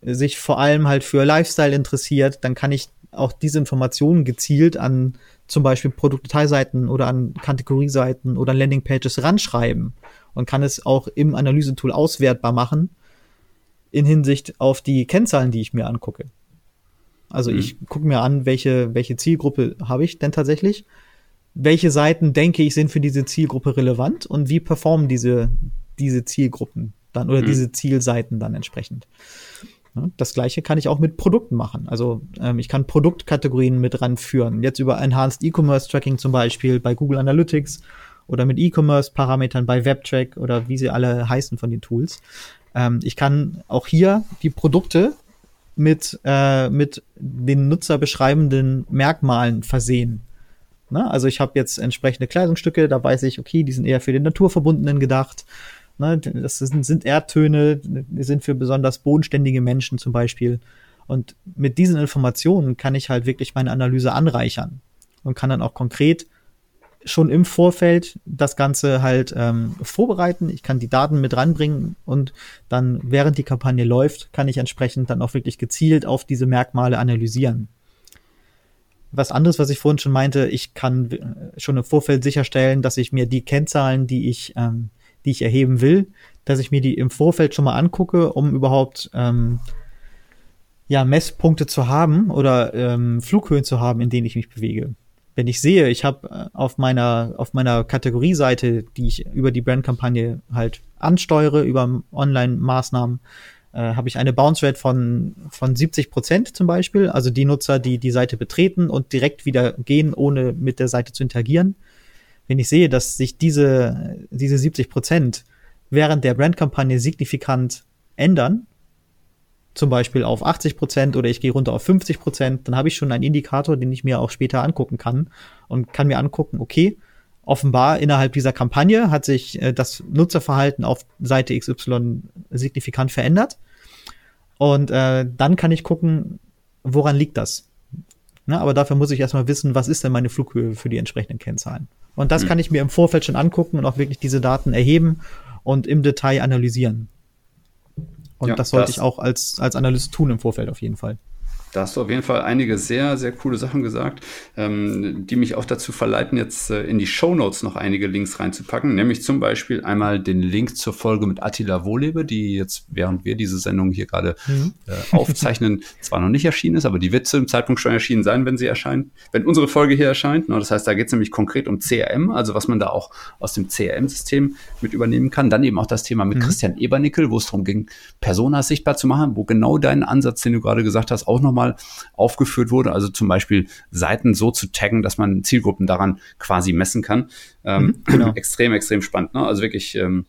C: sich vor allem halt für Lifestyle interessiert, dann kann ich auch diese Informationen gezielt an zum Beispiel Produktdetailseiten oder an Kategorieseiten oder Landingpages ranschreiben und kann es auch im Analysetool auswertbar machen in Hinsicht auf die Kennzahlen, die ich mir angucke. Also mhm. ich gucke mir an, welche, welche Zielgruppe habe ich denn tatsächlich, welche Seiten denke ich sind für diese Zielgruppe relevant und wie performen diese, diese Zielgruppen dann oder mhm. diese Zielseiten dann entsprechend. Das gleiche kann ich auch mit Produkten machen. Also ähm, ich kann Produktkategorien mit ranführen. Jetzt über Enhanced E-Commerce Tracking zum Beispiel bei Google Analytics oder mit E-Commerce-Parametern bei WebTrack oder wie sie alle heißen von den Tools. Ähm, ich kann auch hier die Produkte mit, äh, mit den nutzerbeschreibenden Merkmalen versehen. Ne? Also ich habe jetzt entsprechende Kleidungsstücke, da weiß ich, okay, die sind eher für den Naturverbundenen gedacht. Ne? Das sind, sind Erdtöne, die sind für besonders bodenständige Menschen zum Beispiel. Und mit diesen Informationen kann ich halt wirklich meine Analyse anreichern und kann dann auch konkret schon im Vorfeld das Ganze halt ähm, vorbereiten. Ich kann die Daten mit ranbringen und dann, während die Kampagne läuft, kann ich entsprechend dann auch wirklich gezielt auf diese Merkmale analysieren. Was anderes, was ich vorhin schon meinte, ich kann äh, schon im Vorfeld sicherstellen, dass ich mir die Kennzahlen, die ich, ähm, die ich erheben will, dass ich mir die im Vorfeld schon mal angucke, um überhaupt ähm, ja, Messpunkte zu haben oder ähm, Flughöhen zu haben, in denen ich mich bewege wenn ich sehe, ich habe äh, auf meiner auf meiner Kategorieseite, die ich über die Brandkampagne halt ansteuere über Online-Maßnahmen, äh, habe ich eine Bounce Rate von von 70 Prozent zum Beispiel, also die Nutzer, die die Seite betreten und direkt wieder gehen, ohne mit der Seite zu interagieren. Wenn ich sehe, dass sich diese diese 70 Prozent während der Brandkampagne signifikant ändern, zum Beispiel auf 80 Prozent oder ich gehe runter auf 50 Prozent, dann habe ich schon einen Indikator, den ich mir auch später angucken kann und kann mir angucken, okay, offenbar innerhalb dieser Kampagne hat sich äh, das Nutzerverhalten auf Seite XY signifikant verändert. Und äh, dann kann ich gucken, woran liegt das? Na, aber dafür muss ich erstmal wissen, was ist denn meine Flughöhe für die entsprechenden Kennzahlen. Und das mhm. kann ich mir im Vorfeld schon angucken und auch wirklich diese Daten erheben und im Detail analysieren. Und ja, das sollte das, ich auch als, als Analyst tun im Vorfeld auf jeden Fall.
A: Da hast du auf jeden Fall einige sehr, sehr coole Sachen gesagt, ähm, die mich auch dazu verleiten, jetzt äh, in die Show Notes noch einige Links reinzupacken. Nämlich zum Beispiel einmal den Link zur Folge mit Attila Wohlebe, die jetzt, während wir diese Sendung hier gerade mhm. äh, aufzeichnen, zwar noch nicht erschienen ist, aber die wird zu dem Zeitpunkt schon erschienen sein, wenn sie erscheint, wenn unsere Folge hier erscheint. Ne? Das heißt, da geht es nämlich konkret um CRM, also was man da auch aus dem CRM-System mit übernehmen kann. Dann eben auch das Thema mit mhm. Christian Ebernickel, wo es darum ging, Personas sichtbar zu machen, wo genau dein Ansatz, den du gerade gesagt hast, auch nochmal nochmal aufgeführt wurde. Also zum Beispiel Seiten so zu taggen, dass man Zielgruppen daran quasi messen kann. Ähm, mhm, genau. Extrem, extrem spannend. Ne? Also wirklich, ähm,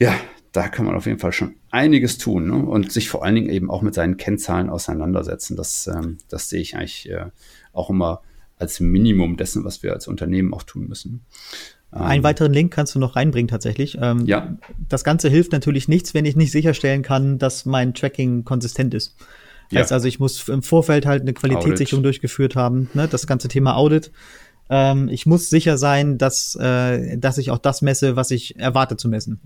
A: ja, da kann man auf jeden Fall schon einiges tun ne? und sich vor allen Dingen eben auch mit seinen Kennzahlen auseinandersetzen. Das, ähm, das sehe ich eigentlich äh, auch immer als Minimum dessen, was wir als Unternehmen auch tun müssen.
C: Einen weiteren Link kannst du noch reinbringen tatsächlich. Ähm, ja. Das Ganze hilft natürlich nichts, wenn ich nicht sicherstellen kann, dass mein Tracking konsistent ist. Ja. Heißt also, ich muss im Vorfeld halt eine Qualitätssicherung Audit. durchgeführt haben, ne? das ganze Thema Audit. Ähm, ich muss sicher sein, dass, äh, dass ich auch das messe, was ich erwarte zu messen.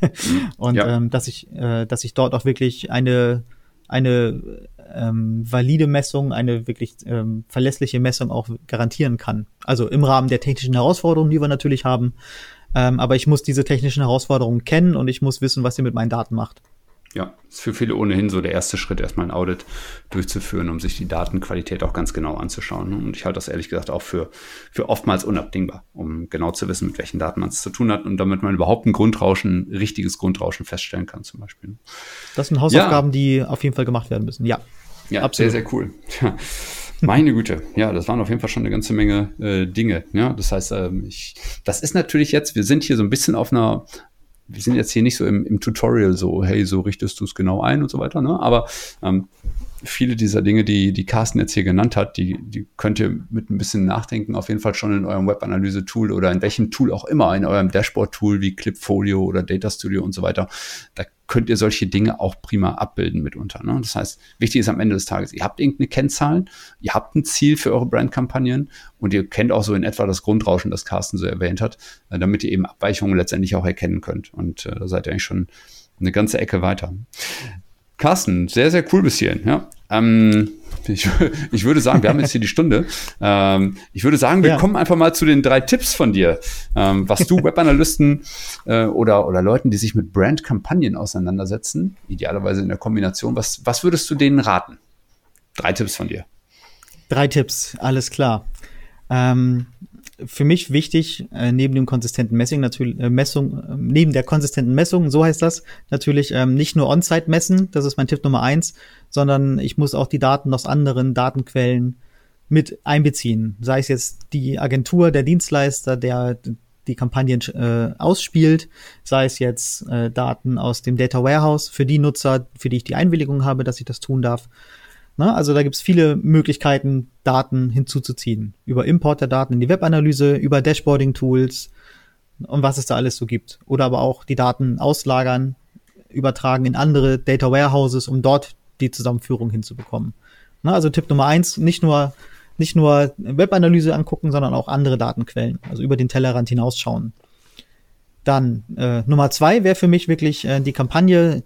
C: und ja. ähm, dass ich, äh, dass ich dort auch wirklich eine, eine ähm, valide Messung, eine wirklich ähm, verlässliche Messung auch garantieren kann. Also im Rahmen der technischen Herausforderungen, die wir natürlich haben. Ähm, aber ich muss diese technischen Herausforderungen kennen und ich muss wissen, was sie mit meinen Daten macht.
A: Ja, ist für viele ohnehin so der erste Schritt, erstmal ein Audit durchzuführen, um sich die Datenqualität auch ganz genau anzuschauen. Und ich halte das ehrlich gesagt auch für, für oftmals unabdingbar, um genau zu wissen, mit welchen Daten man es zu tun hat und damit man überhaupt ein Grundrauschen, ein richtiges Grundrauschen feststellen kann, zum Beispiel.
C: Das sind Hausaufgaben, ja. die auf jeden Fall gemacht werden müssen. Ja.
A: Ja, absolut. sehr, sehr cool. Meine Güte, ja, das waren auf jeden Fall schon eine ganze Menge äh, Dinge. Ja, das heißt, ähm, ich, das ist natürlich jetzt, wir sind hier so ein bisschen auf einer wir sind jetzt hier nicht so im, im Tutorial so, hey, so richtest du es genau ein und so weiter, ne? Aber ähm, viele dieser Dinge, die, die Carsten jetzt hier genannt hat, die, die könnt ihr mit ein bisschen Nachdenken auf jeden Fall schon in eurem Webanalyse-Tool oder in welchem Tool auch immer, in eurem Dashboard-Tool wie Clipfolio oder Data Studio und so weiter, da könnt ihr solche Dinge auch prima abbilden mitunter. Ne? Das heißt, wichtig ist am Ende des Tages, ihr habt irgendeine Kennzahlen, ihr habt ein Ziel für eure Brandkampagnen und ihr kennt auch so in etwa das Grundrauschen, das Carsten so erwähnt hat, äh, damit ihr eben Abweichungen letztendlich auch erkennen könnt. Und äh, da seid ihr eigentlich schon eine ganze Ecke weiter. Carsten, sehr, sehr cool bis hierhin. Ja. Ähm, ich, ich, würde sagen, wir haben jetzt hier die Stunde. Ähm, ich würde sagen, wir ja. kommen einfach mal zu den drei Tipps von dir, ähm, was du Webanalysten äh, oder, oder Leuten, die sich mit Brandkampagnen auseinandersetzen, idealerweise in der Kombination, was, was würdest du denen raten? Drei Tipps von dir.
C: Drei Tipps, alles klar. Ähm, für mich wichtig, äh, neben dem konsistenten Messing natürlich äh, Messung, äh, neben der konsistenten Messung, so heißt das, natürlich ähm, nicht nur On-Site messen, das ist mein Tipp Nummer eins, sondern ich muss auch die Daten aus anderen Datenquellen mit einbeziehen. Sei es jetzt die Agentur, der Dienstleister, der die Kampagnen äh, ausspielt, sei es jetzt äh, Daten aus dem Data Warehouse für die Nutzer, für die ich die Einwilligung habe, dass ich das tun darf, Ne? Also da gibt es viele Möglichkeiten, Daten hinzuzuziehen. Über Import der Daten in die Webanalyse, über Dashboarding-Tools und was es da alles so gibt. Oder aber auch die Daten auslagern, übertragen in andere Data Warehouses, um dort die Zusammenführung hinzubekommen. Ne? Also Tipp Nummer eins, nicht nur nicht nur Webanalyse angucken, sondern auch andere Datenquellen, also über den Tellerrand hinausschauen. Dann äh, Nummer zwei wäre für mich wirklich äh, die Kampagne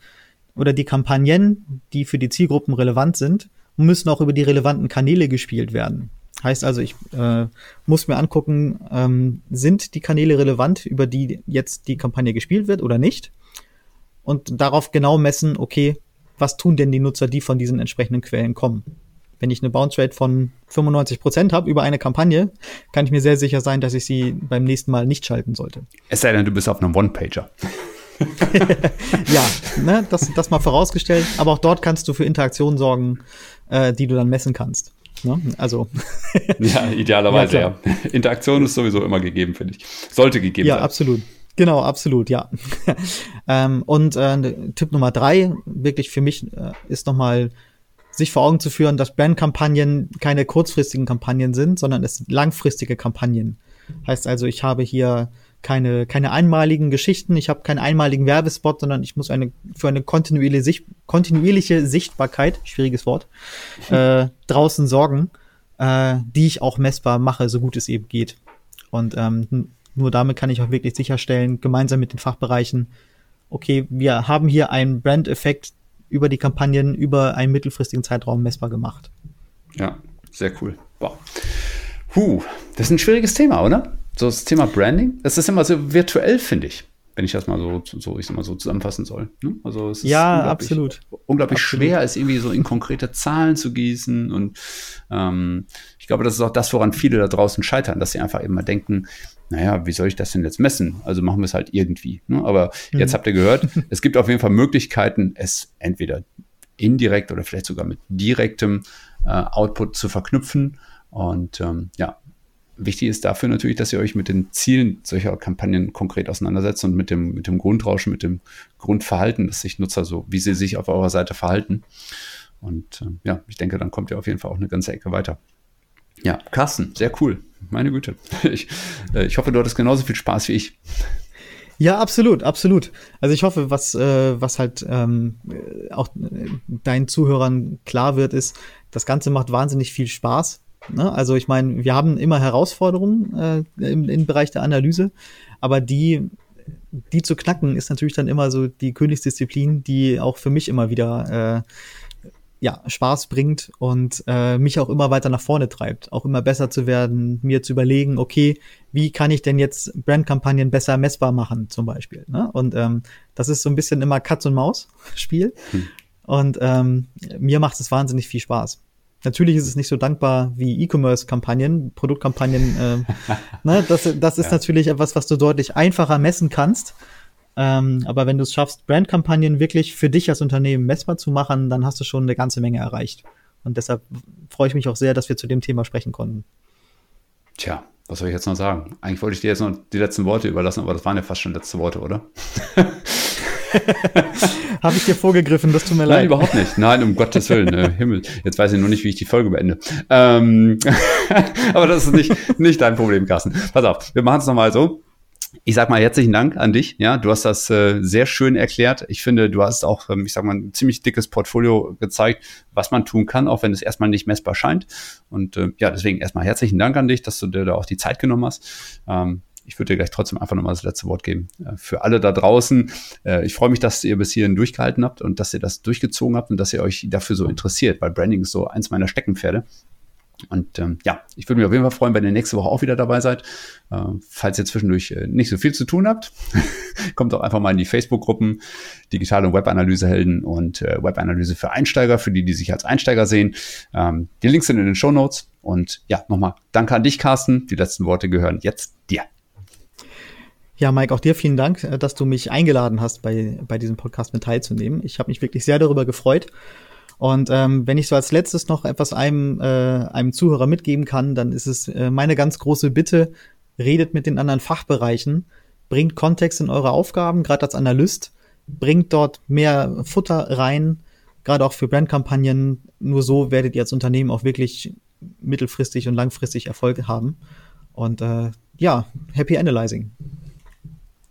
C: oder die Kampagnen, die für die Zielgruppen relevant sind, müssen auch über die relevanten Kanäle gespielt werden. Heißt also, ich äh, muss mir angucken, ähm, sind die Kanäle relevant, über die jetzt die Kampagne gespielt wird oder nicht? Und darauf genau messen, okay, was tun denn die Nutzer, die von diesen entsprechenden Quellen kommen? Wenn ich eine Bounce Rate von 95 Prozent habe über eine Kampagne, kann ich mir sehr sicher sein, dass ich sie beim nächsten Mal nicht schalten sollte.
A: Es sei denn, du bist auf einem One-Pager.
C: ja, ne, das, das mal vorausgestellt. Aber auch dort kannst du für Interaktionen sorgen, äh, die du dann messen kannst. Ne? Also.
A: ja, idealerweise, ja, ja, Interaktion ist sowieso immer gegeben, finde ich. Sollte gegeben
C: ja,
A: sein.
C: Ja, absolut. Genau, absolut, ja. ähm, und äh, Tipp Nummer drei, wirklich für mich, äh, ist nochmal sich vor Augen zu führen, dass Brandkampagnen keine kurzfristigen Kampagnen sind, sondern es sind langfristige Kampagnen. Heißt also, ich habe hier keine, keine einmaligen Geschichten, ich habe keinen einmaligen Werbespot, sondern ich muss eine für eine kontinuierliche, Sicht, kontinuierliche Sichtbarkeit, schwieriges Wort, äh, draußen sorgen, äh, die ich auch messbar mache, so gut es eben geht. Und ähm, nur damit kann ich auch wirklich sicherstellen, gemeinsam mit den Fachbereichen, okay, wir haben hier einen Brand-Effekt über die Kampagnen über einen mittelfristigen Zeitraum messbar gemacht.
A: Ja, sehr cool. Wow. Huh, das ist ein schwieriges Thema, oder? So das Thema Branding, das ist immer so virtuell, finde ich wenn ich das mal so, so ich mal so zusammenfassen soll. Ne?
C: Also es ist ja, unglaublich, absolut.
A: unglaublich absolut. schwer, es irgendwie so in konkrete Zahlen zu gießen. Und ähm, ich glaube, das ist auch das, woran viele da draußen scheitern, dass sie einfach immer denken, naja, wie soll ich das denn jetzt messen? Also machen wir es halt irgendwie. Ne? Aber mhm. jetzt habt ihr gehört, es gibt auf jeden Fall Möglichkeiten, es entweder indirekt oder vielleicht sogar mit direktem äh, Output zu verknüpfen. Und ähm, ja, Wichtig ist dafür natürlich, dass ihr euch mit den Zielen solcher Kampagnen konkret auseinandersetzt und mit dem, mit dem Grundrauschen, mit dem Grundverhalten, dass sich Nutzer so, wie sie sich auf eurer Seite verhalten. Und äh, ja, ich denke, dann kommt ihr auf jeden Fall auch eine ganze Ecke weiter. Ja, Carsten, sehr cool. Meine Güte. Ich, äh, ich hoffe, du hattest genauso viel Spaß wie ich.
C: Ja, absolut, absolut. Also ich hoffe, was, äh, was halt ähm, auch deinen Zuhörern klar wird, ist, das Ganze macht wahnsinnig viel Spaß. Ne? Also ich meine, wir haben immer Herausforderungen äh, im, im Bereich der Analyse, aber die, die zu knacken, ist natürlich dann immer so die Königsdisziplin, die auch für mich immer wieder äh, ja, Spaß bringt und äh, mich auch immer weiter nach vorne treibt, auch immer besser zu werden, mir zu überlegen, okay, wie kann ich denn jetzt Brandkampagnen besser messbar machen, zum Beispiel. Ne? Und ähm, das ist so ein bisschen immer Katz und Maus Spiel. Hm. Und ähm, mir macht es wahnsinnig viel Spaß. Natürlich ist es nicht so dankbar wie E-Commerce-Kampagnen, Produktkampagnen. Äh, ne, das, das ist ja. natürlich etwas, was du deutlich einfacher messen kannst. Ähm, aber wenn du es schaffst, Brandkampagnen wirklich für dich als Unternehmen messbar zu machen, dann hast du schon eine ganze Menge erreicht. Und deshalb freue ich mich auch sehr, dass wir zu dem Thema sprechen konnten.
A: Tja, was soll ich jetzt noch sagen? Eigentlich wollte ich dir jetzt noch die letzten Worte überlassen, aber das waren ja fast schon letzte Worte, oder?
C: Habe ich dir vorgegriffen, das tut mir
A: Nein,
C: leid.
A: Nein, überhaupt nicht. Nein, um Gottes Willen. Äh, Himmel. Jetzt weiß ich nur nicht, wie ich die Folge beende. Ähm, aber das ist nicht, nicht dein Problem, Carsten. Pass auf, wir machen es nochmal so. Ich sag mal herzlichen Dank an dich. Ja, du hast das äh, sehr schön erklärt. Ich finde, du hast auch, ähm, ich sag mal, ein ziemlich dickes Portfolio gezeigt, was man tun kann, auch wenn es erstmal nicht messbar scheint. Und äh, ja, deswegen erstmal herzlichen Dank an dich, dass du dir da auch die Zeit genommen hast. Ähm, ich würde dir gleich trotzdem einfach nochmal das letzte Wort geben. Äh, für alle da draußen, äh, ich freue mich, dass ihr bis hierhin durchgehalten habt und dass ihr das durchgezogen habt und dass ihr euch dafür so interessiert, weil Branding ist so eins meiner Steckenpferde. Und ähm, ja, ich würde mich auf jeden Fall freuen, wenn ihr nächste Woche auch wieder dabei seid. Äh, falls ihr zwischendurch äh, nicht so viel zu tun habt, kommt doch einfach mal in die Facebook-Gruppen Digital- und Webanalysehelden und äh, Webanalyse für Einsteiger, für die, die sich als Einsteiger sehen. Ähm, die Links sind in den Show Notes. Und ja, nochmal danke an dich, Carsten. Die letzten Worte gehören jetzt dir.
C: Ja, Mike, auch dir vielen Dank, äh, dass du mich eingeladen hast, bei, bei diesem Podcast mit teilzunehmen. Ich habe mich wirklich sehr darüber gefreut. Und ähm, wenn ich so als letztes noch etwas einem, äh, einem Zuhörer mitgeben kann, dann ist es äh, meine ganz große Bitte, redet mit den anderen Fachbereichen, bringt Kontext in eure Aufgaben, gerade als Analyst, bringt dort mehr Futter rein, gerade auch für Brandkampagnen. Nur so werdet ihr als Unternehmen auch wirklich mittelfristig und langfristig Erfolg haben. Und äh, ja, happy analyzing.